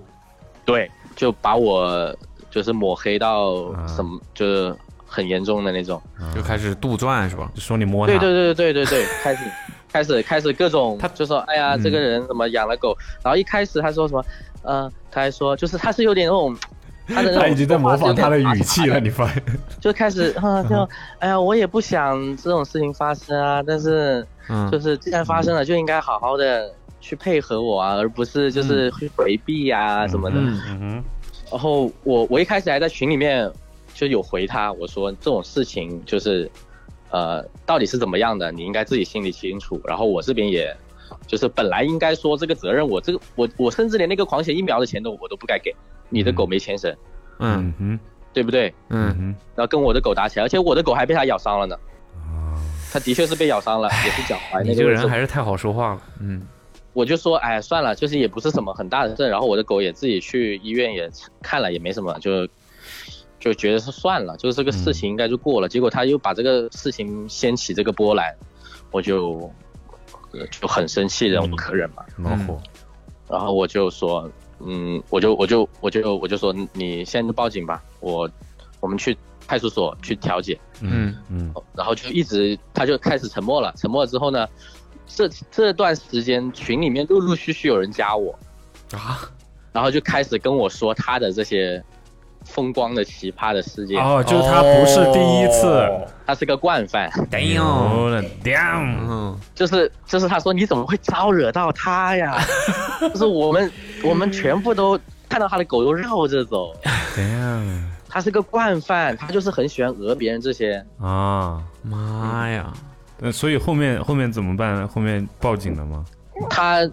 对，就把我就是抹黑到什么，就是很严重的那种，就开始杜撰是吧？就说你摸他，对对对对对对，开始开始开始各种，他就说，哎呀，这个人怎么养了狗？然后一开始他说什么，呃，他还说，就是他是有点那种，他的他已经在模仿他的语气了，你发现？就开始啊，就哎呀，我也不想这种事情发生啊，但是，就是既然发生了，就应该好好的去配合我啊，而不是就是去回避呀什么的。嗯然后我我一开始还在群里面就有回他，我说这种事情就是。呃，到底是怎么样的？你应该自己心里清楚。然后我这边也，就是本来应该说这个责任，我这个我我甚至连那个狂犬疫苗的钱都我都不该给。你的狗没牵绳，嗯哼，对不对？嗯哼，然后跟我的狗打起来，而且我的狗还被他咬伤了呢。哦，他的确是被咬伤了，也是脚踝。你这个人还是太好说话了。嗯，我就说，哎，算了，就是也不是什么很大的事。然后我的狗也自己去医院也看了，也没什么，就。就觉得是算了，就是这个事情应该就过了。结果他又把这个事情掀起这个波澜，我就就很生气，忍无可忍嘛。恼火。然后我就说，嗯，我就我就我就我就说，你现在报警吧，我我们去派出所去调解。嗯嗯。然后就一直他就开始沉默了。沉默了之后呢，这这段时间群里面陆陆续续有人加我啊，然后就开始跟我说他的这些。风光的奇葩的世界哦，就是他不是第一次，他是个惯犯。Damn，就是就是他说你怎么会招惹到他呀？就是我们我们全部都看到他的狗都绕着走。Damn，他是个惯犯，他就是很喜欢讹别人这些啊。妈呀！那所以后面后面怎么办？后面报警了吗？他。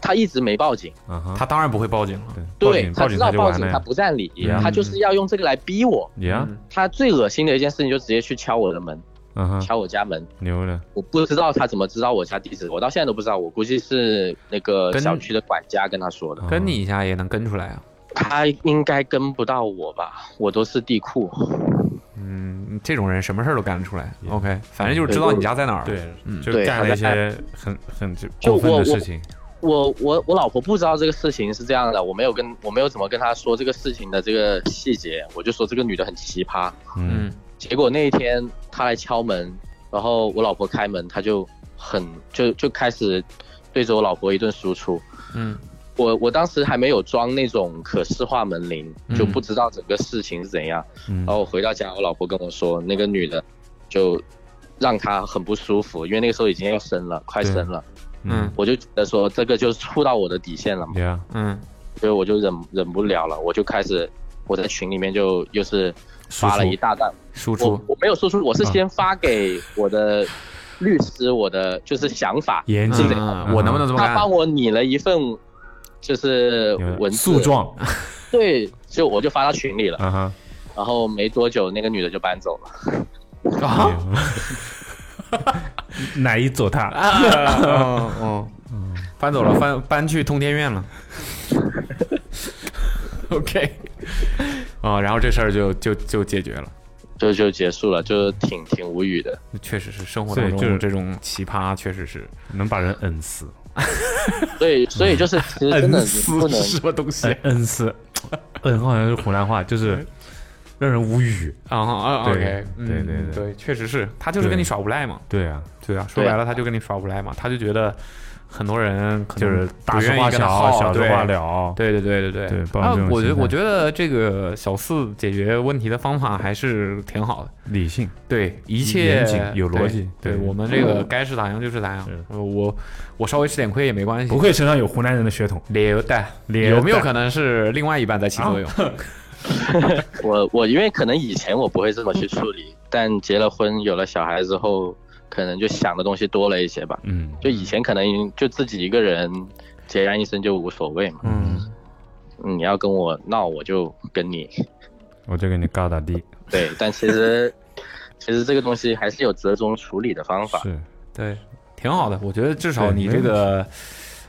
他一直没报警，他当然不会报警了。对，他知道报警他不占理，他就是要用这个来逼我。他最恶心的一件事情就直接去敲我的门，敲我家门。牛了！我不知道他怎么知道我家地址，我到现在都不知道。我估计是那个小区的管家跟他说的。跟你一下也能跟出来啊？他应该跟不到我吧？我都是地库。嗯，这种人什么事儿都干得出来。OK，反正就是知道你家在哪儿。对，就干了一些很很就过分的事情。我我我老婆不知道这个事情是这样的，我没有跟我没有怎么跟她说这个事情的这个细节，我就说这个女的很奇葩。嗯，结果那一天她来敲门，然后我老婆开门，她就很就就开始对着我老婆一顿输出。嗯，我我当时还没有装那种可视化门铃，就不知道整个事情是怎样。然后我回到家，我老婆跟我说，那个女的就让她很不舒服，因为那个时候已经要生了，快生了。嗯，我就觉得说这个就触到我的底线了嘛，嗯，所以我就忍忍不了了，我就开始我在群里面就又是发了一大段。输出，我没有输出，我是先发给我的律师，我的就是想法，严谨，我能不能这么干？他帮我拟了一份就是文诉状，对，就我就发到群里了，然后没多久那个女的就搬走了，啊。哪一走他？哦哦，搬走了，搬搬去通天院了。OK，哦，然后这事儿就就就解决了，就就结束了，就挺挺无语的。确实是生活当中这种奇葩，确实是能把人摁死。所以，所以就是其实真的 不能什么东西摁死，摁好像是湖南话，就是。让人无语啊啊！OK，对对对对，确实是他就是跟你耍无赖嘛。对啊，对啊，说白了他就跟你耍无赖嘛。他就觉得很多人可能就是大事化小，小事化了。对对对对对。啊，我觉得我觉得这个小四解决问题的方法还是挺好的，理性，对一切有逻辑。对我们这个该是咋样就是咋样。我我稍微吃点亏也没关系。不愧身上有湖南人的血统。连带有没有可能是另外一半在起作用？我我因为可能以前我不会这么去处理，但结了婚有了小孩之后，可能就想的东西多了一些吧。嗯，就以前可能就自己一个人孑然一身就无所谓嘛。嗯，你要跟我闹，我就跟你，我就跟你高打低。对，但其实 其实这个东西还是有折中处理的方法。是，对，挺好的。我觉得至少你这个，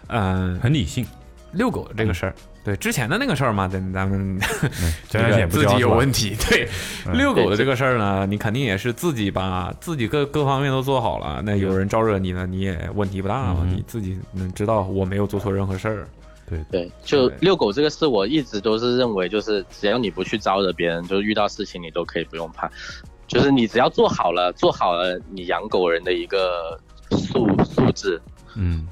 嗯，很理性。遛狗这个事儿。对之前的那个事儿嘛，咱咱们 这个自己有问题。对，遛狗的这个事儿呢，你肯定也是自己把自己各各方面都做好了。那有人招惹你呢，你也问题不大嘛。你自己能知道我没有做错任何事儿。对对，就遛狗这个事，我一直都是认为，就是只要你不去招惹别人，就遇到事情你都可以不用怕。就是你只要做好了，做好了你养狗人的一个素素质。嗯嗯，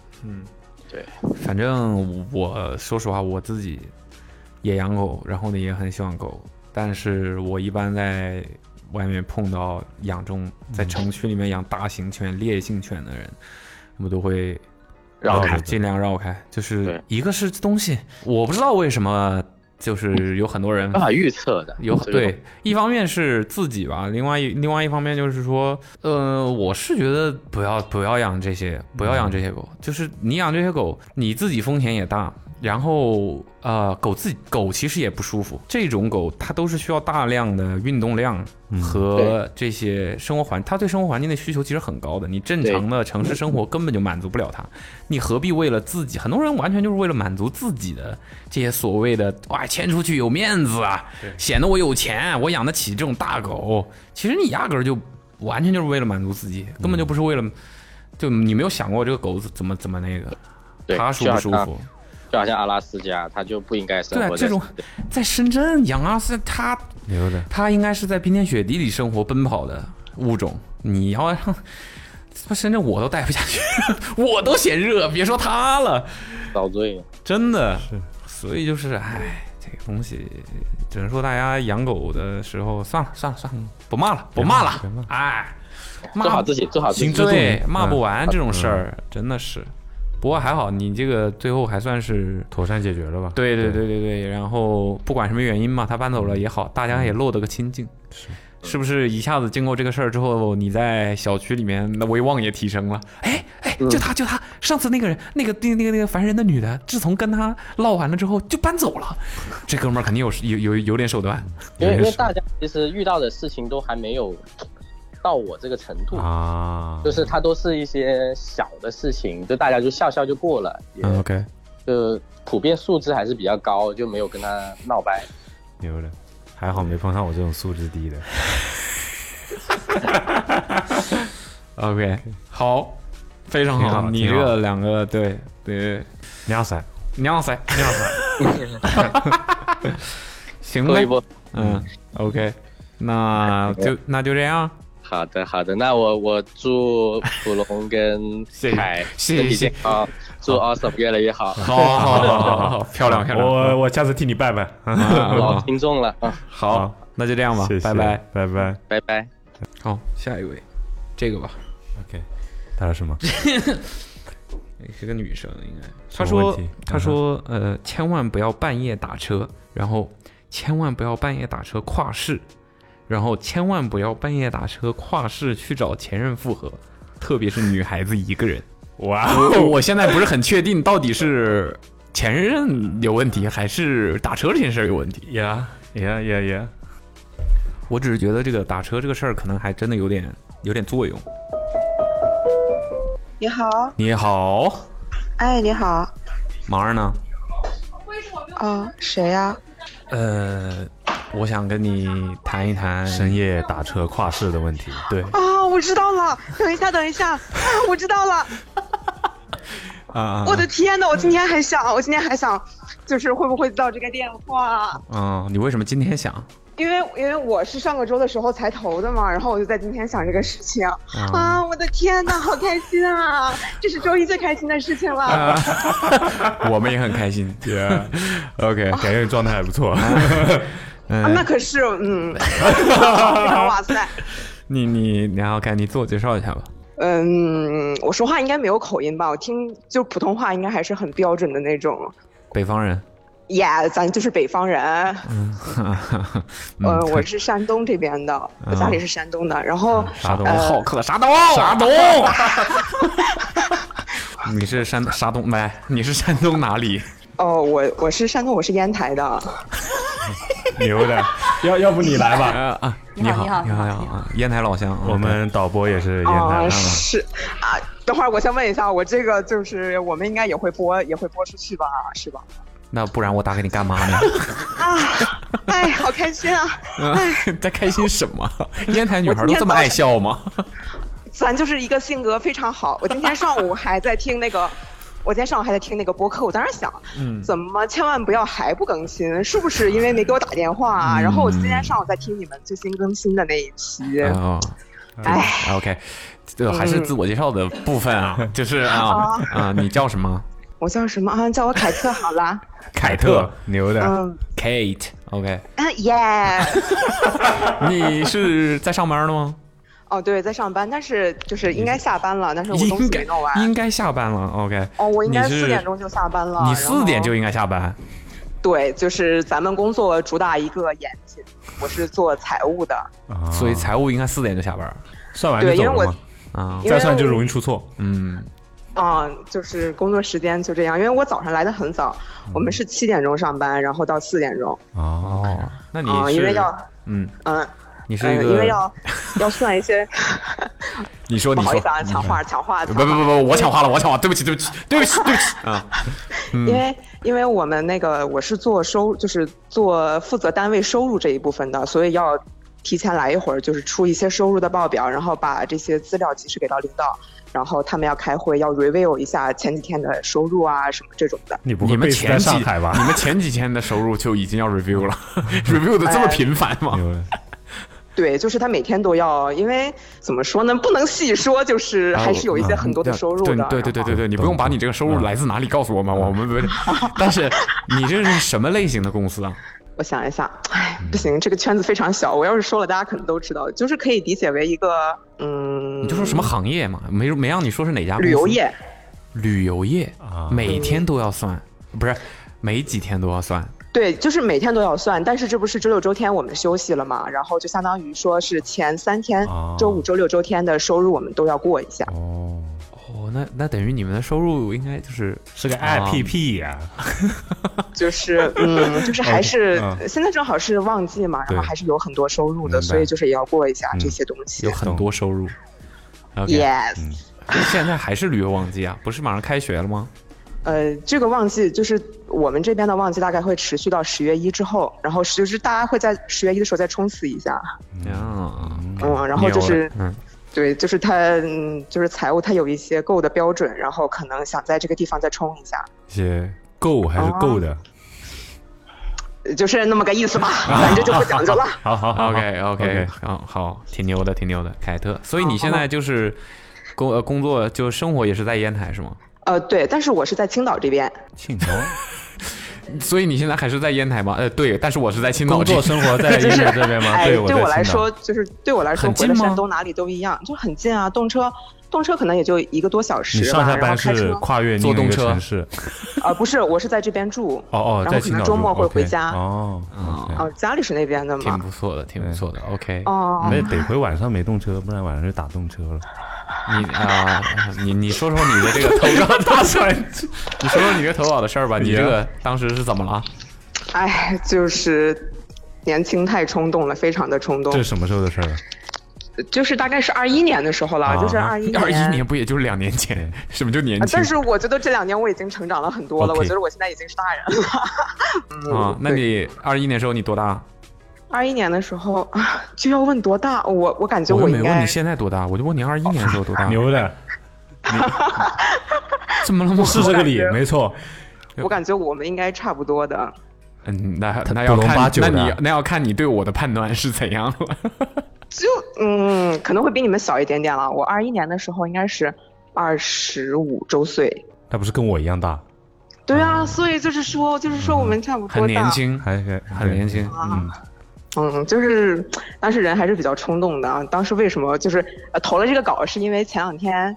对，反正我说实话，我自己也养狗，然后呢也很喜欢狗，但是我一般在外面碰到养这种在城区里面养大型犬、烈性犬的人，我都会绕开，尽量绕开。就是一个是东西，我不知道为什么。就是有很多人办法预测的，有对，一方面是自己吧，另外一另外一方面就是说，呃，我是觉得不要不要养这些，不要养这些狗，就是你养这些狗，你自己风险也大。然后，呃，狗自己狗其实也不舒服。这种狗它都是需要大量的运动量和这些生活环，它对生活环境的需求其实很高的。你正常的城市生活根本就满足不了它，你何必为了自己？很多人完全就是为了满足自己的这些所谓的哇，牵出去有面子啊，显得我有钱，我养得起这种大狗。其实你压根儿就完全就是为了满足自己，根本就不是为了，就你没有想过这个狗怎么怎么那个，它舒不舒服？就好像阿拉斯加，它就不应该生活。对，这种在深圳养阿拉斯，它牛的，它应该是在冰天雪地里生活奔跑的物种。你要 让深圳，我都待不下去，我都嫌热，别说它了，遭罪。真的是，所以就是，哎，这个东西只能说大家养狗的时候，算了算了算了，不骂了，不骂了，哎，做好自己，做好自己，对，骂不完这种事儿，真的是。不过还好，你这个最后还算是妥善解决了吧？对对对对对。然后不管什么原因嘛，他搬走了也好，大家也落得个清净。是，是不是一下子经过这个事儿之后，你在小区里面的威望也提升了？哎哎，就他就他，上次那个人，那个那个那个那个烦人的女的，自从跟他唠完了之后就搬走了。这哥们儿肯定有有有有点手段。因为因为大家其实遇到的事情都还没有。到我这个程度啊，就是它都是一些小的事情，就大家就笑笑就过了。OK，就普遍素质还是比较高，就没有跟他闹掰。牛的，还好没碰上我这种素质低的。OK，好，非常好。你这两个对对，娘塞娘塞娘塞，行呗。嗯，OK，那就那就这样。好的，好的，那我我祝普龙跟 凯身体健康，祝 Awesome 越来越好，好，好，好，好，漂亮，漂亮，我我下次替你拜拜，老听众了。啊，好，那就这样吧，拜拜，拜拜，拜拜，好，下一位，这个吧，OK，他说什么？是个女生，应该，她说，她说，呃，千万不要半夜打车，然后千万不要半夜打车跨市。然后千万不要半夜打车跨市去找前任复合，特别是女孩子一个人。哇，我现在不是很确定到底是前任有问题，还是打车这件事有问题。呀呀呀呀！我只是觉得这个打车这个事儿可能还真的有点有点作用。你好，你好，哎，你好，忙着呢。啊，谁呀？呃。我想跟你谈一谈深夜打车跨市的问题。对啊，我知道了。等一下，等一下，啊，我知道了。啊！我的天呐，我今天还想，我今天还想，就是会不会到这个电话？嗯，你为什么今天想？因为因为我是上个周的时候才投的嘛，然后我就在今天想这个事情。啊！我的天呐，好开心啊！这是周一最开心的事情了。我们也很开心。对 OK，感觉你状态还不错。啊，那可是，嗯，哇塞！你你你要看你自我介绍一下吧。嗯，我说话应该没有口音吧？我听就普通话应该还是很标准的那种。北方人。Yeah，咱就是北方人。嗯，呃，我是山东这边的，我家里是山东的，然后山东好客，山东山东。你是山山东没？你是山东哪里？哦，我我是山东，我是烟台的。牛的，要要不你来吧？啊，你好，你好，你好，你好，烟台老乡，我们导播也是烟台的。是啊，等会儿我先问一下，我这个就是我们应该也会播，也会播出去吧？是吧？那不然我打给你干嘛呢？啊，哎，好开心啊！哎，在开心什么？烟台女孩都这么爱笑吗？咱就是一个性格非常好。我今天上午还在听那个。我今天上午还在听那个播客，我当时想，嗯，怎么千万不要还不更新？是不是因为没给我打电话？然后我今天上午在听你们最新更新的那一期。哦，哎，OK，这还是自我介绍的部分啊，就是啊啊，你叫什么？我叫什么啊？叫我凯特好了。凯特，牛的。嗯，Kate，OK。嗯耶。你是在上班呢吗？哦，对，在上班，但是就是应该下班了，但是我东西没弄完。应该下班了，OK。哦，我应该四点钟就下班了。你四点就应该下班。对，就是咱们工作主打一个严谨。我是做财务的，所以财务应该四点就下班。算完就走了吗？啊，再算就容易出错。嗯。啊，就是工作时间就这样，因为我早上来的很早，我们是七点钟上班，然后到四点钟。哦，那你因为要嗯嗯。你是一个，因为要 要算一些。你说，你说，不好意思啊，抢话，抢话。不不不不，我抢话了，我抢话，对不起，对不起，对不起，对不起啊。因为因为我们那个我是做收，就是做负责单位收入这一部分的，所以要提前来一会儿，就是出一些收入的报表，然后把这些资料及时给到领导，然后他们要开会，要 review 一下前几天的收入啊什么这种的。你不会们前几吧？你们前几天的收入就已经要 review 了，review 的这么频繁吗？对，就是他每天都要，因为怎么说呢，不能细说，就是还是有一些很多的收入的。对对对对对，你不用把你这个收入来自哪里告诉我们，我们不。但是你这是什么类型的公司啊？我想一下，哎，不行，这个圈子非常小，我要是说了，大家可能都知道，就是可以理解为一个，嗯，你就说什么行业嘛，没没让你说是哪家旅游业。旅游业啊，每天都要算，不是，每几天都要算。对，就是每天都要算，但是这不是周六周天我们休息了嘛？然后就相当于说是前三天，周五、周六、周天的收入我们都要过一下。哦，哦，那那等于你们的收入应该就是是个 I P P 呀？就是嗯，就是还是现在正好是旺季嘛，然后还是有很多收入的，所以就是也要过一下这些东西。有很多收入。Yes。现在还是旅游旺季啊？不是马上开学了吗？呃，这个旺季就是我们这边的旺季，大概会持续到十月一之后，然后就是大家会在十月一的时候再冲刺一下。嗯，嗯，然后就是，嗯，对，就是他，嗯，就是财务他有一些够的标准，然后可能想在这个地方再冲一下。些够还是够的？就是那么个意思吧，反正就不讲究了。好好好，OK OK，好好，挺牛的，挺牛的，凯特。所以你现在就是工呃工作就生活也是在烟台是吗？呃，对，但是我是在青岛这边。青岛，所以你现在还是在烟台吗？呃，对，但是我是在青岛。工作生活在 烟台这边吗？对，对我来说，就是对我来说，回了山东哪里都一样，就很近啊，动车，动车可能也就一个多小时。你上下班是跨越坐动车？啊，不是，我是在这边住。哦哦，然后可能周末会回家。哦哦，家里是那边的吗。挺不错的，挺不错的。OK。哦。那得亏晚上没动车，不然晚上就打动车了。你啊，你你说说你的这个投稿 大算，你说说你这投稿的事儿吧。你这个当时是怎么了？哎，就是年轻太冲动了，非常的冲动。这是什么时候的事儿？就是大概是二一年的时候了，就是二一二一年不也就是两年前？什么就年轻？但是我觉得这两年我已经成长了很多了。我觉得我现在已经是大人了。啊，那你二一年时候你多大？二一年的时候啊，就要问多大？我我感觉我应该。没问你现在多大，我就问你二一年的时候多大。牛的，怎么了吗？是这个理，没错。我感觉我们应该差不多的。嗯，那那要看，那你那要看你对我的判断是怎样了。就嗯，可能会比你们小一点点了。我二一年的时候应该是二十五周岁。那不是跟我一样大？对啊，所以就是说，就是说我们差不多。很年轻，还很年轻，嗯。嗯，就是当时人还是比较冲动的啊。当时为什么就是投了这个稿，是因为前两天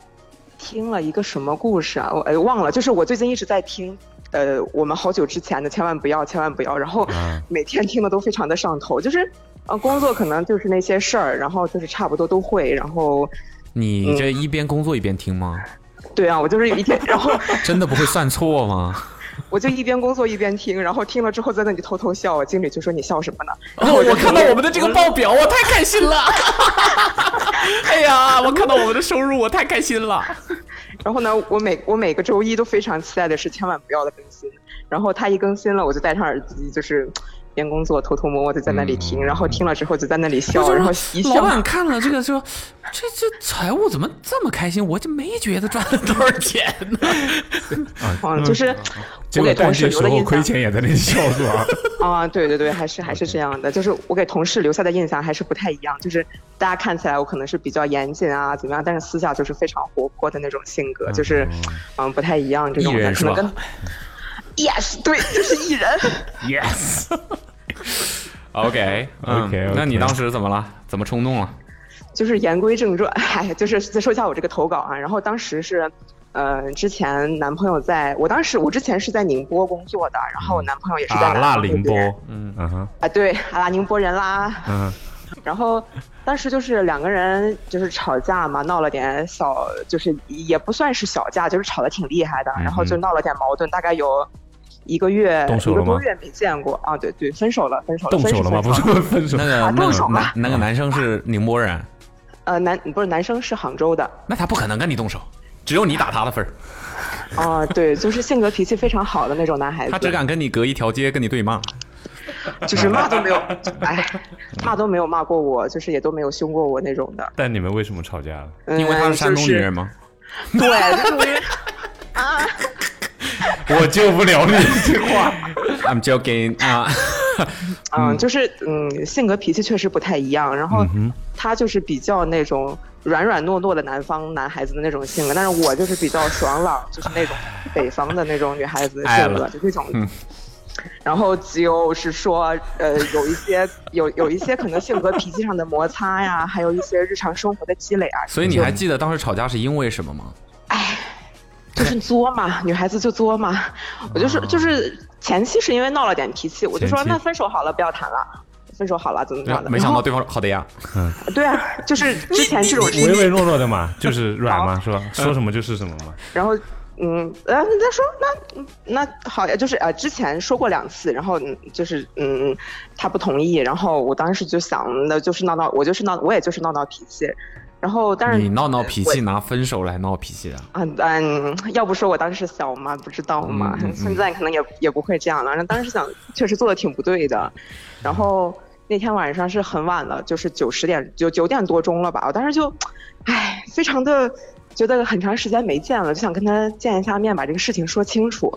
听了一个什么故事啊？我哎忘了。就是我最近一直在听，呃，我们好久之前的千万不要，千万不要。然后每天听的都非常的上头。就是呃，工作可能就是那些事儿，然后就是差不多都会。然后你这一边工作一边听吗？对啊，我就是有一天，然后 真的不会算错吗？我就一边工作一边听，然后听了之后在那里偷偷笑。经理就说：“你笑什么呢？”然后我就看到我们的这个报表，我太开心了。哎呀，我看到我们的收入，我太开心了。然后呢，我每我每个周一都非常期待的是千万不要的更新。然后他一更新了，我就戴上耳机，就是边工作偷偷摸摸的在那里听，然后听了之后就在那里笑，然后一笑。老板看了这个说：“这这财务怎么这么开心？我就没觉得赚了多少钱呢。”啊，就是我给同事留的印象，亏钱也在那里笑是吧？啊，对对对，还是还是这样的，就是我给同事留下的印象还是不太一样，就是大家看起来我可能是比较严谨啊，怎么样？但是私下就是非常活泼的那种性格，就是嗯不太一样这种的，可能跟。Yes，对，就是艺人。Yes。OK，OK，那你当时怎么了？怎么冲动了？就是言归正传，哎，就是再说一下我这个投稿啊。然后当时是，呃，之前男朋友在我当时我之前是在宁波工作的，然后我男朋友也是在阿拉宁波，嗯嗯哼，啊对，阿拉宁波人啦，嗯。然后当时就是两个人就是吵架嘛，闹了点小，就是也不算是小架，就是吵得挺厉害的，然后就闹了点矛盾，大概有。一个月一个多月没见过啊！对对，分手了，分手了，动手了吗？不是分手，那个动手了。那个男生是宁波人，呃，男不是男生是杭州的。那他不可能跟你动手，只有你打他的份儿。啊，对，就是性格脾气非常好的那种男孩子。他只敢跟你隔一条街跟你对骂，就是骂都没有，哎，骂都没有骂过我，就是也都没有凶过我那种的。但你们为什么吵架了？因为他是山东女人吗？对，就是 啊。我救不了你这话，I'm joking 啊，嗯，就是嗯，性格脾气确实不太一样，然后他就是比较那种软软糯糯的南方男孩子的那种性格，但是我就是比较爽朗，就是那种北方的那种女孩子的性格，就这种。然后就是说，呃，有一些有有一些可能性格脾气上的摩擦呀，还有一些日常生活的积累啊。所以你还记得当时吵架是因为什么吗？哎。就是作嘛，女孩子就作嘛。我就是就是前期是因为闹了点脾气，我就说那分手好了，不要谈了，分手好了怎么怎么的。没想到对方好的呀，嗯，对啊，就是之前这种唯唯诺诺的嘛，就是软嘛，是吧？说什么就是什么嘛。然后嗯，呃，你再说那那好呀，就是呃，之前说过两次，然后就是嗯，他不同意，然后我当时就想那就是闹闹，我就是闹，我也就是闹闹脾气。然后，但是你闹闹脾气，拿分手来闹脾气啊？嗯嗯，要不说我当时小嘛，不知道嘛，现在可能也也不会这样了。然后当时想，确实做的挺不对的。然后那天晚上是很晚了，就是九十点，就九点多钟了吧。我当时就，唉，非常的觉得很长时间没见了，就想跟他见一下面，把这个事情说清楚。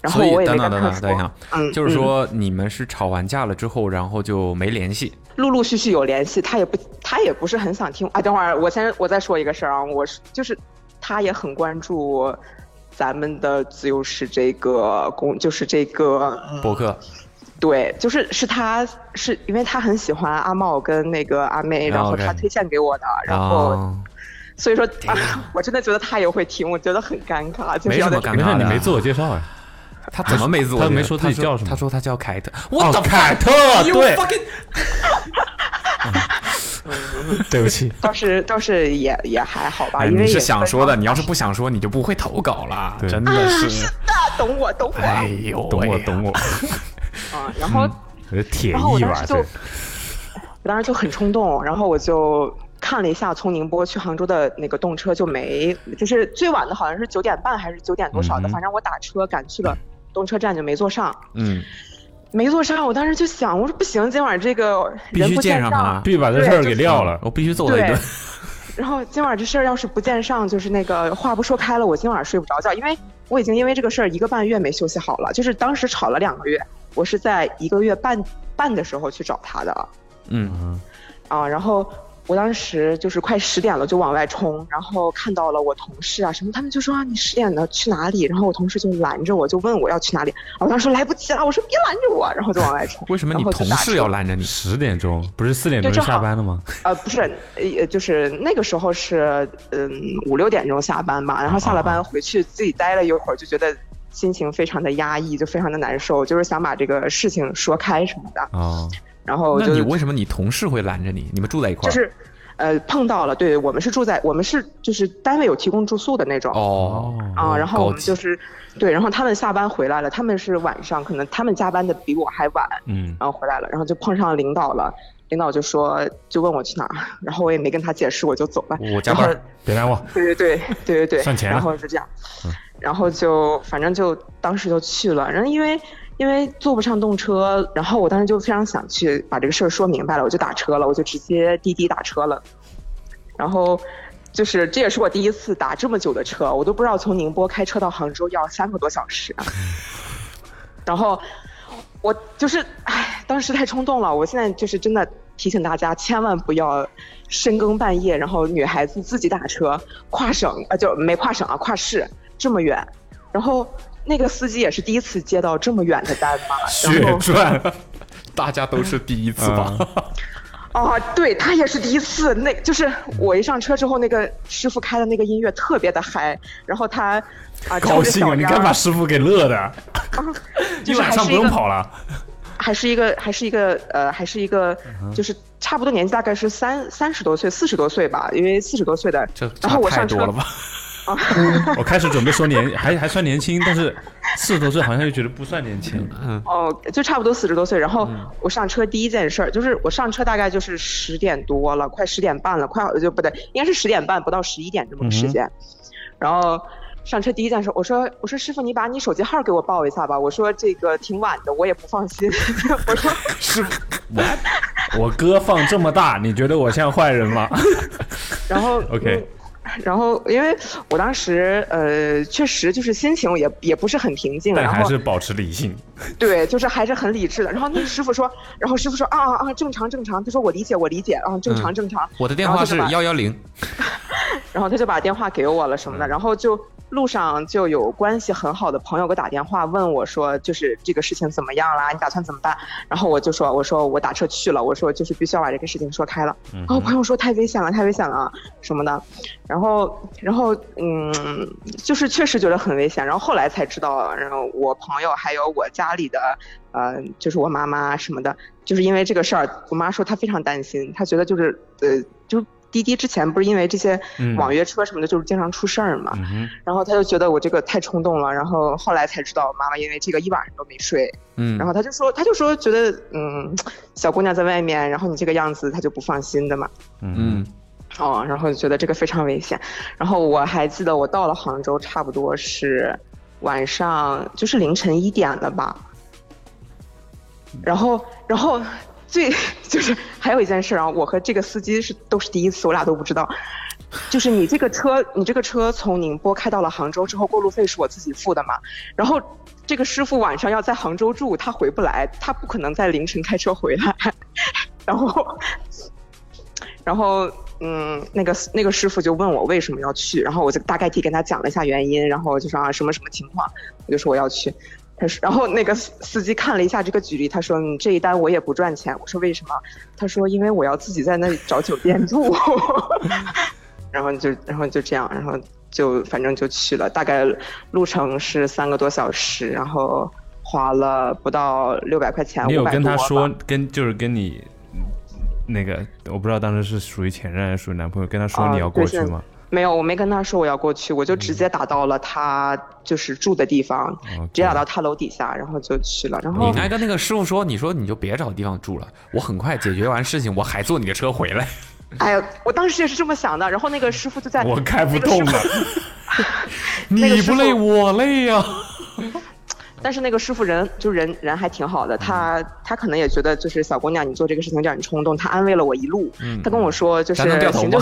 然后我也没跟他说。嗯，就是说你们是吵完架了之后，然后就没联系。陆陆续续有联系，他也不，他也不是很想听。啊，等会儿我先我再说一个事儿啊，我是就是，他也很关注咱们的自由式这个公，就是这个博客。对，就是是他是因为他很喜欢阿茂跟那个阿妹，然后他推荐给我的，然后所以说，我真的觉得他也会听，我觉得很尴尬。没什么尴尬，你没自我介绍呀。他怎么没自我？他没说自己叫什么？他说他叫凯特。我的凯特，对。对不起。倒是倒是也也还好吧，因为是想说的。你要是不想说，你就不会投稿了。真的是。是的，懂我，懂我。哎呦，懂我，懂我。啊，然后。铁意吧，就。我当时就很冲动，然后我就看了一下从宁波去杭州的那个动车，就没，就是最晚的好像是九点半还是九点多少的，反正我打车赶去了。动车站就没坐上，嗯，没坐上。我当时就想，我说不行，今晚这个必须见上他，必须把这事儿给撂了，我必须揍他一顿。然后今晚这事儿要是不见上，就是那个话不说开了，我今晚睡不着觉，因为我已经因为这个事儿一个半月没休息好了。就是当时吵了两个月，我是在一个月半半的时候去找他的，嗯，啊，然后。我当时就是快十点了，就往外冲，然后看到了我同事啊什么，他们就说你十点了去哪里？然后我同事就拦着我，就问我要去哪里。我当时说来不及了，我说别拦着我，然后就往外冲。为什么你同事要拦着你？十点钟不是四点钟就下班了吗？呃，不是，呃，就是那个时候是嗯五六点钟下班吧，然后下了班回去自己待了一会儿，就觉得心情非常的压抑，就非常的难受，就是想把这个事情说开什么的。哦。然后，那你为什么你同事会拦着你？你们住在一块儿？就是，呃，碰到了。对我们是住在，我们是就是单位有提供住宿的那种。哦。啊，然后我们就是，对，然后他们下班回来了，他们是晚上，可能他们加班的比我还晚。嗯。然后回来了，然后就碰上领导了，领导就说，就问我去哪儿，然后我也没跟他解释，我就走了。我加班，别拦我。对对对对对对。算钱。然后是这样，然后就反正就当时就去了，然后因为。因为坐不上动车，然后我当时就非常想去把这个事儿说明白了，我就打车了，我就直接滴滴打车了。然后，就是这也是我第一次打这么久的车，我都不知道从宁波开车到杭州要三个多小时。然后，我就是，唉，当时太冲动了。我现在就是真的提醒大家，千万不要深更半夜，然后女孩子自己打车跨省啊，就没跨省啊，跨市这么远，然后。那个司机也是第一次接到这么远的单嘛？血赚，大家都是第一次吧？啊，对他也是第一次。那就是我一上车之后，那个师傅开的那个音乐特别的嗨，然后他啊，高兴啊！你看把师傅给乐的，一晚上不用跑了。还是一个，还是一个，呃，还是一个，就是差不多年纪，大概是三三十多岁，四十多岁吧，因为四十多岁的。然后我上车了吧？我开始准备说年还还算年轻，但是四十多岁好像又觉得不算年轻。嗯，哦，就差不多四十多岁。然后我上车第一件事儿就是我上车大概就是十点多了，快十点半了，快就不对，应该是十点半不到十一点这么个时间。然后上车第一件事，我说我说师傅你把你手机号给我报一下吧，我说这个挺晚的，我也不放心。我说师傅，我歌放这么大，你觉得我像坏人吗？然后 OK。然后，因为我当时呃，确实就是心情也也不是很平静，但还是保持理性。对，就是还是很理智的。然后那个师傅说，然后师傅说啊啊啊，正常正常。他说我理解我理解，啊正常正常。我的电话是幺幺零。然后他就把电话给我了什么的，然后就。路上就有关系很好的朋友给我打电话问我说，就是这个事情怎么样啦？你打算怎么办？然后我就说，我说我打车去了，我说就是必须要把这个事情说开了。然后朋友说太危险了，太危险了什么的。然后，然后，嗯，就是确实觉得很危险。然后后来才知道，然后我朋友还有我家里的，呃，就是我妈妈什么的，就是因为这个事儿，我妈说她非常担心，她觉得就是，呃，就。滴滴之前不是因为这些网约车什么的，就是经常出事儿嘛，然后他就觉得我这个太冲动了，然后后来才知道妈妈因为这个一晚上都没睡，嗯，然后他就说他就说觉得嗯小姑娘在外面，然后你这个样子他就不放心的嘛，嗯，哦，然后觉得这个非常危险，然后我还记得我到了杭州差不多是晚上就是凌晨一点了吧，然后然后。最 就是还有一件事啊，我和这个司机是都是第一次，我俩都不知道。就是你这个车，你这个车从宁波开到了杭州之后，过路费是我自己付的嘛。然后这个师傅晚上要在杭州住，他回不来，他不可能在凌晨开车回来。然后，然后嗯，那个那个师傅就问我为什么要去，然后我就大概地跟他讲了一下原因，然后就说啊什么什么情况，我就说我要去。他说，然后那个司机看了一下这个举例，他说：“你这一单我也不赚钱。”我说：“为什么？”他说：“因为我要自己在那里找酒店住。”然后就，然后就这样，然后就反正就去了，大概路程是三个多小时，然后花了不到六百块钱。你有跟他说，跟就是跟你那个，我不知道当时是属于前任还是属于男朋友，跟他说你要过去吗？没有，我没跟他说我要过去，我就直接打到了他就是住的地方，直接打到他楼底下，然后就去了。然后你还跟那个师傅说，你说你就别找地方住了，我很快解决完事情，我还坐你的车回来。哎呀，我当时也是这么想的。然后那个师傅就在，我开不动了。你不累，我累呀。但是那个师傅人就人人还挺好的，他他可能也觉得就是小姑娘你做这个事情有点冲动，他安慰了我一路。他跟我说就是行就行，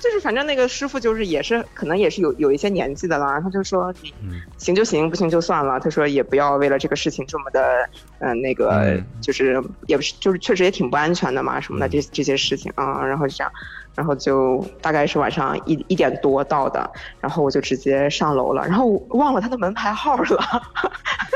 就是反正那个师傅就是也是可能也是有有一些年纪的了，他就说你行就行，不行就算了。他说也不要为了这个事情这么的嗯那个就是也不是就是确实也挺不安全的嘛什么的这这些事情啊，然后就这样。然后就大概是晚上一一点多到的，然后我就直接上楼了，然后忘了他的门牌号了，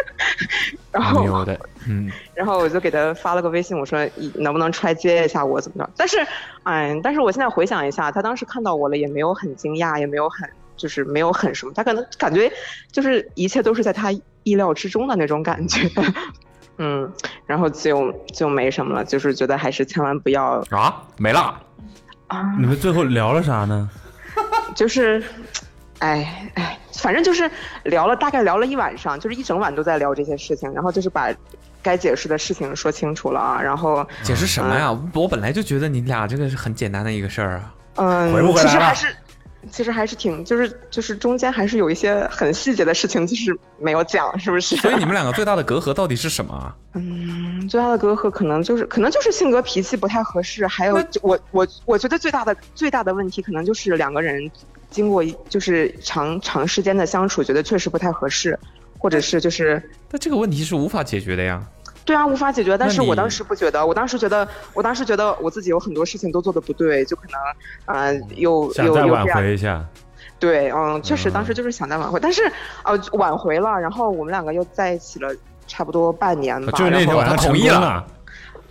然后嗯，然后我就给他发了个微信，我说能不能出来接一下我怎么着？但是，哎，但是我现在回想一下，他当时看到我了，也没有很惊讶，也没有很就是没有很什么，他可能感觉就是一切都是在他意料之中的那种感觉，嗯，然后就就没什么了，就是觉得还是千万不要啊，没了。啊！你们最后聊了啥呢？就是，哎哎，反正就是聊了，大概聊了一晚上，就是一整晚都在聊这些事情，然后就是把该解释的事情说清楚了啊，然后解释什么呀？我本来就觉得你俩这个是很简单的一个事儿啊。嗯，其实还是其实还是挺，就是就是中间还是有一些很细节的事情，就是没有讲，是不是？所以你们两个最大的隔阂到底是什么？嗯，最大的隔阂可能就是可能就是性格脾气不太合适，还有我我我觉得最大的最大的问题可能就是两个人经过就是长长时间的相处，觉得确实不太合适，或者是就是，那这个问题是无法解决的呀。对啊，无法解决。但是我当时不觉得，我当时觉得，我当时觉得我自己有很多事情都做的不对，就可能，嗯，有有有挽回一下。对，嗯，确实当时就是想再挽回，但是，呃，挽回了，然后我们两个又在一起了差不多半年吧。就是那天晚上同意了。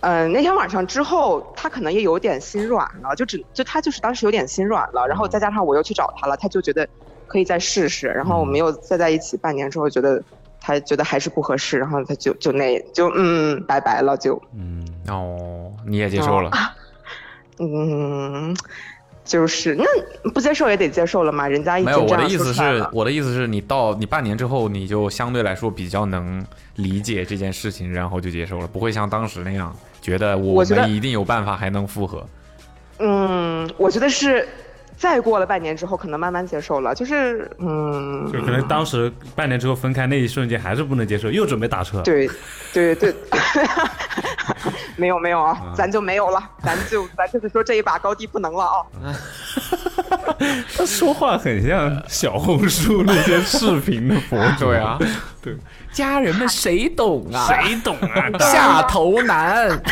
嗯，那天晚上之后，他可能也有点心软了，就只就他就是当时有点心软了，然后再加上我又去找他了，他就觉得可以再试试，然后我们又再在一起半年之后，觉得。他觉得还是不合适，然后他就就那就嗯拜拜了就嗯哦你也接受了嗯就是那不接受也得接受了嘛，人家已经没有我的意思是我的意思是你到你半年之后你就相对来说比较能理解这件事情，然后就接受了，不会像当时那样觉得我们一定有办法还能复合。嗯，我觉得是。再过了半年之后，可能慢慢接受了，就是嗯，就可能当时半年之后分开那一瞬间还是不能接受，又准备打车。对，对对，没有没有啊，咱就没有了，咱就咱就是说这一把高低不能了啊。他说话很像小红书那些视频的博主呀，对。家人们 谁懂啊？谁懂啊？下头男。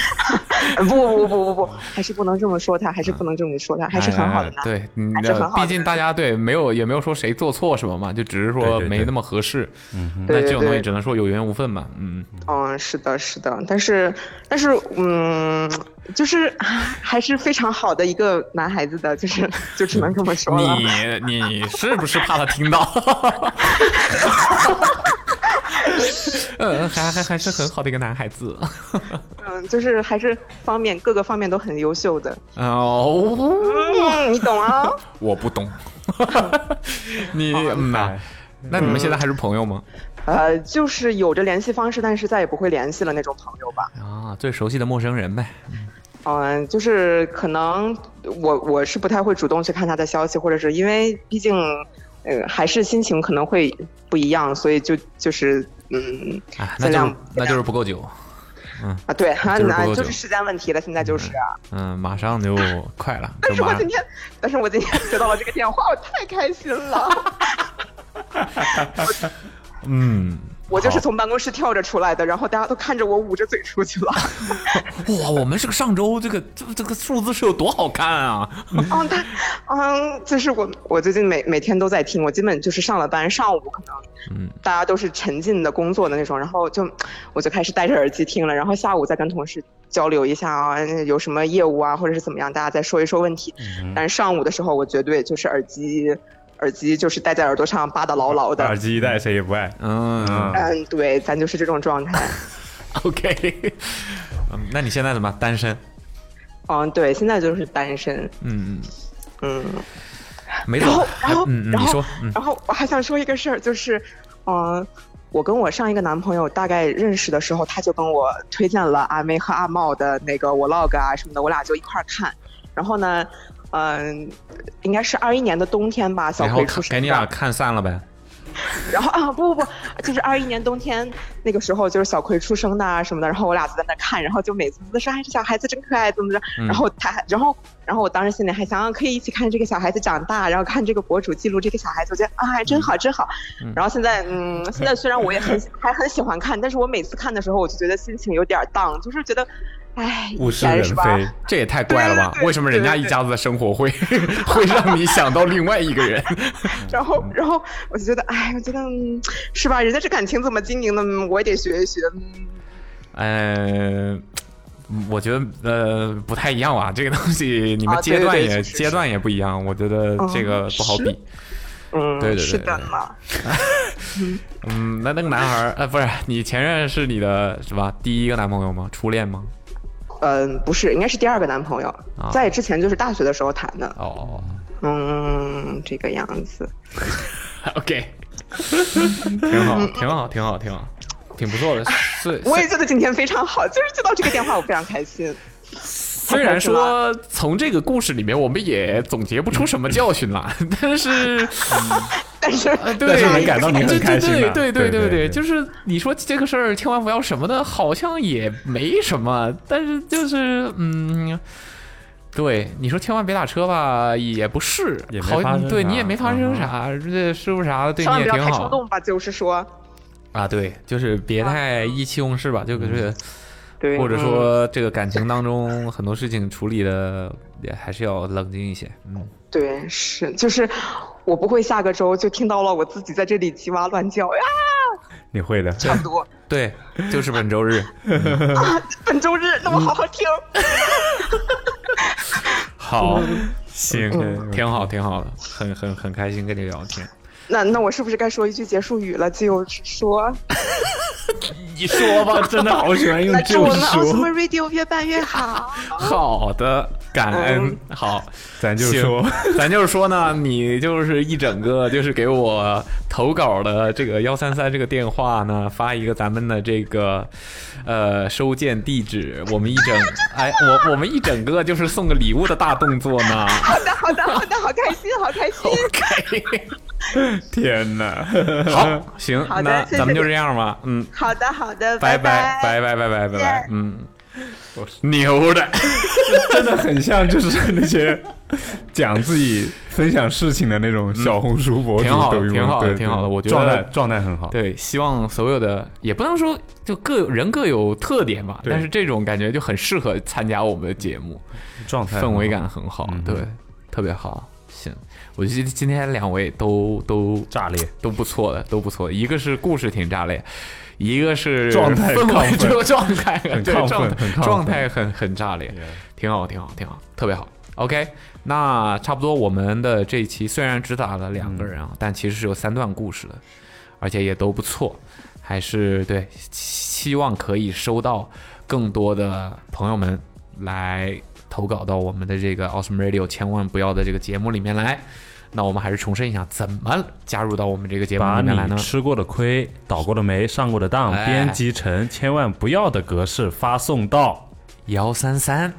不不不不不，还是不能这么说他，还是不能这么说他，还是很好的男。对，还是很好。毕竟大家对没有也没有说谁做错什么嘛，就只是说没那么合适。嗯，那这种东西只能说有缘无分嘛。嗯嗯，是的，是的，但是但是嗯，就是还是非常好的一个男孩子的，就是就只能这么说了。你你是不是怕他听到？嗯，还还还是很好的一个男孩子。嗯，就是还是方面各个方面都很优秀的。哦，你懂啊？我不懂。你那那你们现在还是朋友吗？呃，就是有着联系方式，但是再也不会联系了那种朋友吧。啊，最熟悉的陌生人呗。嗯，就是可能我我是不太会主动去看他的消息，或者是因为毕竟。呃，还是心情可能会不一样，所以就就是嗯，那就那就是不够久，嗯。啊，对，那就是时间问题了，现在就是啊，嗯，马上就 快了。但是我今天，但是我今天接到了这个电话，我太开心了，嗯。我就是从办公室跳着出来的，然后大家都看着我捂着嘴出去了。哇，我们这个上周这个这这个数字是有多好看啊！嗯，他嗯，就是我我最近每每天都在听，我基本就是上了班，上午可能嗯大家都是沉浸的工作的那种，然后就我就开始戴着耳机听了，然后下午再跟同事交流一下啊，有什么业务啊或者是怎么样，大家再说一说问题。但是上午的时候，我绝对就是耳机。耳机就是戴在耳朵上，扒的牢牢的。耳机一戴，谁也不爱。嗯嗯，对，咱就是这种状态。OK，嗯，那你现在怎么单身？嗯，对，现在就是单身。嗯嗯没然后，然后，然后，然后我还想说一个事儿，就是，嗯，我跟我上一个男朋友大概认识的时候，他就跟我推荐了阿妹和阿茂的那个 vlog 啊什么的，我俩就一块儿看。然后呢？嗯，应该是二一年的冬天吧，小葵出生。给你俩看散了呗。然后啊，不不不，就是二一年冬天那个时候，就是小葵出生的啊什么的。然后我俩就在那看，然后就每次都说：“哎，这小孩子真可爱，怎么着？”然后他，然后，然后我当时心里还想，可以一起看这个小孩子长大，然后看这个博主记录这个小孩子，我觉得啊，真好，真好。然后现在，嗯，现在虽然我也很还很喜欢看，但是我每次看的时候，我就觉得心情有点荡，就是觉得。唉，物是人非，这也太怪了吧？为什么人家一家子的生活会 会让你想到另外一个人？然后，然后我就觉得，哎，我觉得是吧？人家这感情怎么经营的？我也得学一学。嗯，我觉得呃不太一样吧。这个东西你们阶段也阶段也不一样，我觉得这个不好比。嗯，对对对，是的嘛。嗯，那那个男孩呃，不是你前任是你的是吧？第一个男朋友吗？初恋吗？嗯，不是，应该是第二个男朋友，在之前就是大学的时候谈的。哦，嗯，这个样子。OK，挺好，挺好，挺好，挺好，挺不错的。是，我也觉得今天非常好，就是接到这个电话，我非常开心。虽然说 从这个故事里面我们也总结不出什么教训了，但是，但是，对，能感到你很开心。对对对对对，就是你说这个事儿千万不要什么的，好像也没什么，但是就是嗯。对，你说千万别打车吧，也不是，好，对你也没发生啥，这师傅啥的对你也挺好。不要太冲动吧，就是说。啊，对，就是别太意气用事吧，就是，对，或者说这个感情当中很多事情处理的也还是要冷静一些。嗯，对，是，就是我不会下个周就听到了我自己在这里叽哇乱叫呀。你会的，差不多。对，就是本周日。本周日，那我好好听。好，行，挺好，挺好的，很很很开心跟你聊天。那那我是不是该说一句结束语了？就是说，你说吧，真的好喜欢用就是说。祝我们 Radio 越办越好。好的。感恩好，咱 就说，咱就是说呢，你就是一整个就是给我投稿的这个幺三三这个电话呢，发一个咱们的这个呃收件地址，我们一整 哎，我我们一整个就是送个礼物的大动作呢。好的好的好的，好开心好开心。OK，天哪！好，行，那咱们就这样吧。嗯，好的，好的，拜拜，拜拜，拜拜，拜拜，嗯。牛的，真的很像，就是那些讲自己分享事情的那种小红书博主，挺好的，挺好的，挺好的。我觉得状态状态很好。对，希望所有的也不能说就各人各有特点吧，但是这种感觉就很适合参加我们的节目，状态氛围感很好，对，特别好。行，我觉得今天两位都都炸裂，都不错的，都不错。一个是故事挺炸裂。一个是状态 氛围，这个状态很亢奋，很状态很很炸裂，挺好，挺好，挺好，特别好。OK，那差不多我们的这一期虽然只打了两个人啊，但其实是有三段故事的，而且也都不错，还是对，希望可以收到更多的朋友们来投稿到我们的这个 Awesome Radio，千万不要的这个节目里面来。那我们还是重申一下，怎么加入到我们这个节目里面来呢？吃过的亏、倒过的霉、上过的当，编辑成千万不要的格式发送到幺三三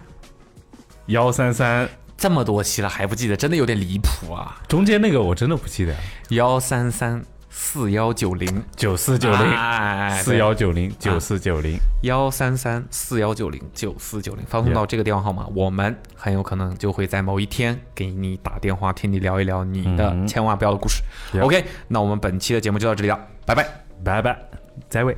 幺三三，这么多期了还不记得，真的有点离谱啊！中间那个我真的不记得，幺三三。四幺九零。九四九零，四幺九零九四九零。幺三三四幺九零九四九零，发送到这个电话号码，我们很有可能就会在某一天给你打电话，听你聊一聊你的千万不要的故事。OK，那我们本期的节目就到这里了，拜拜，拜拜，再会。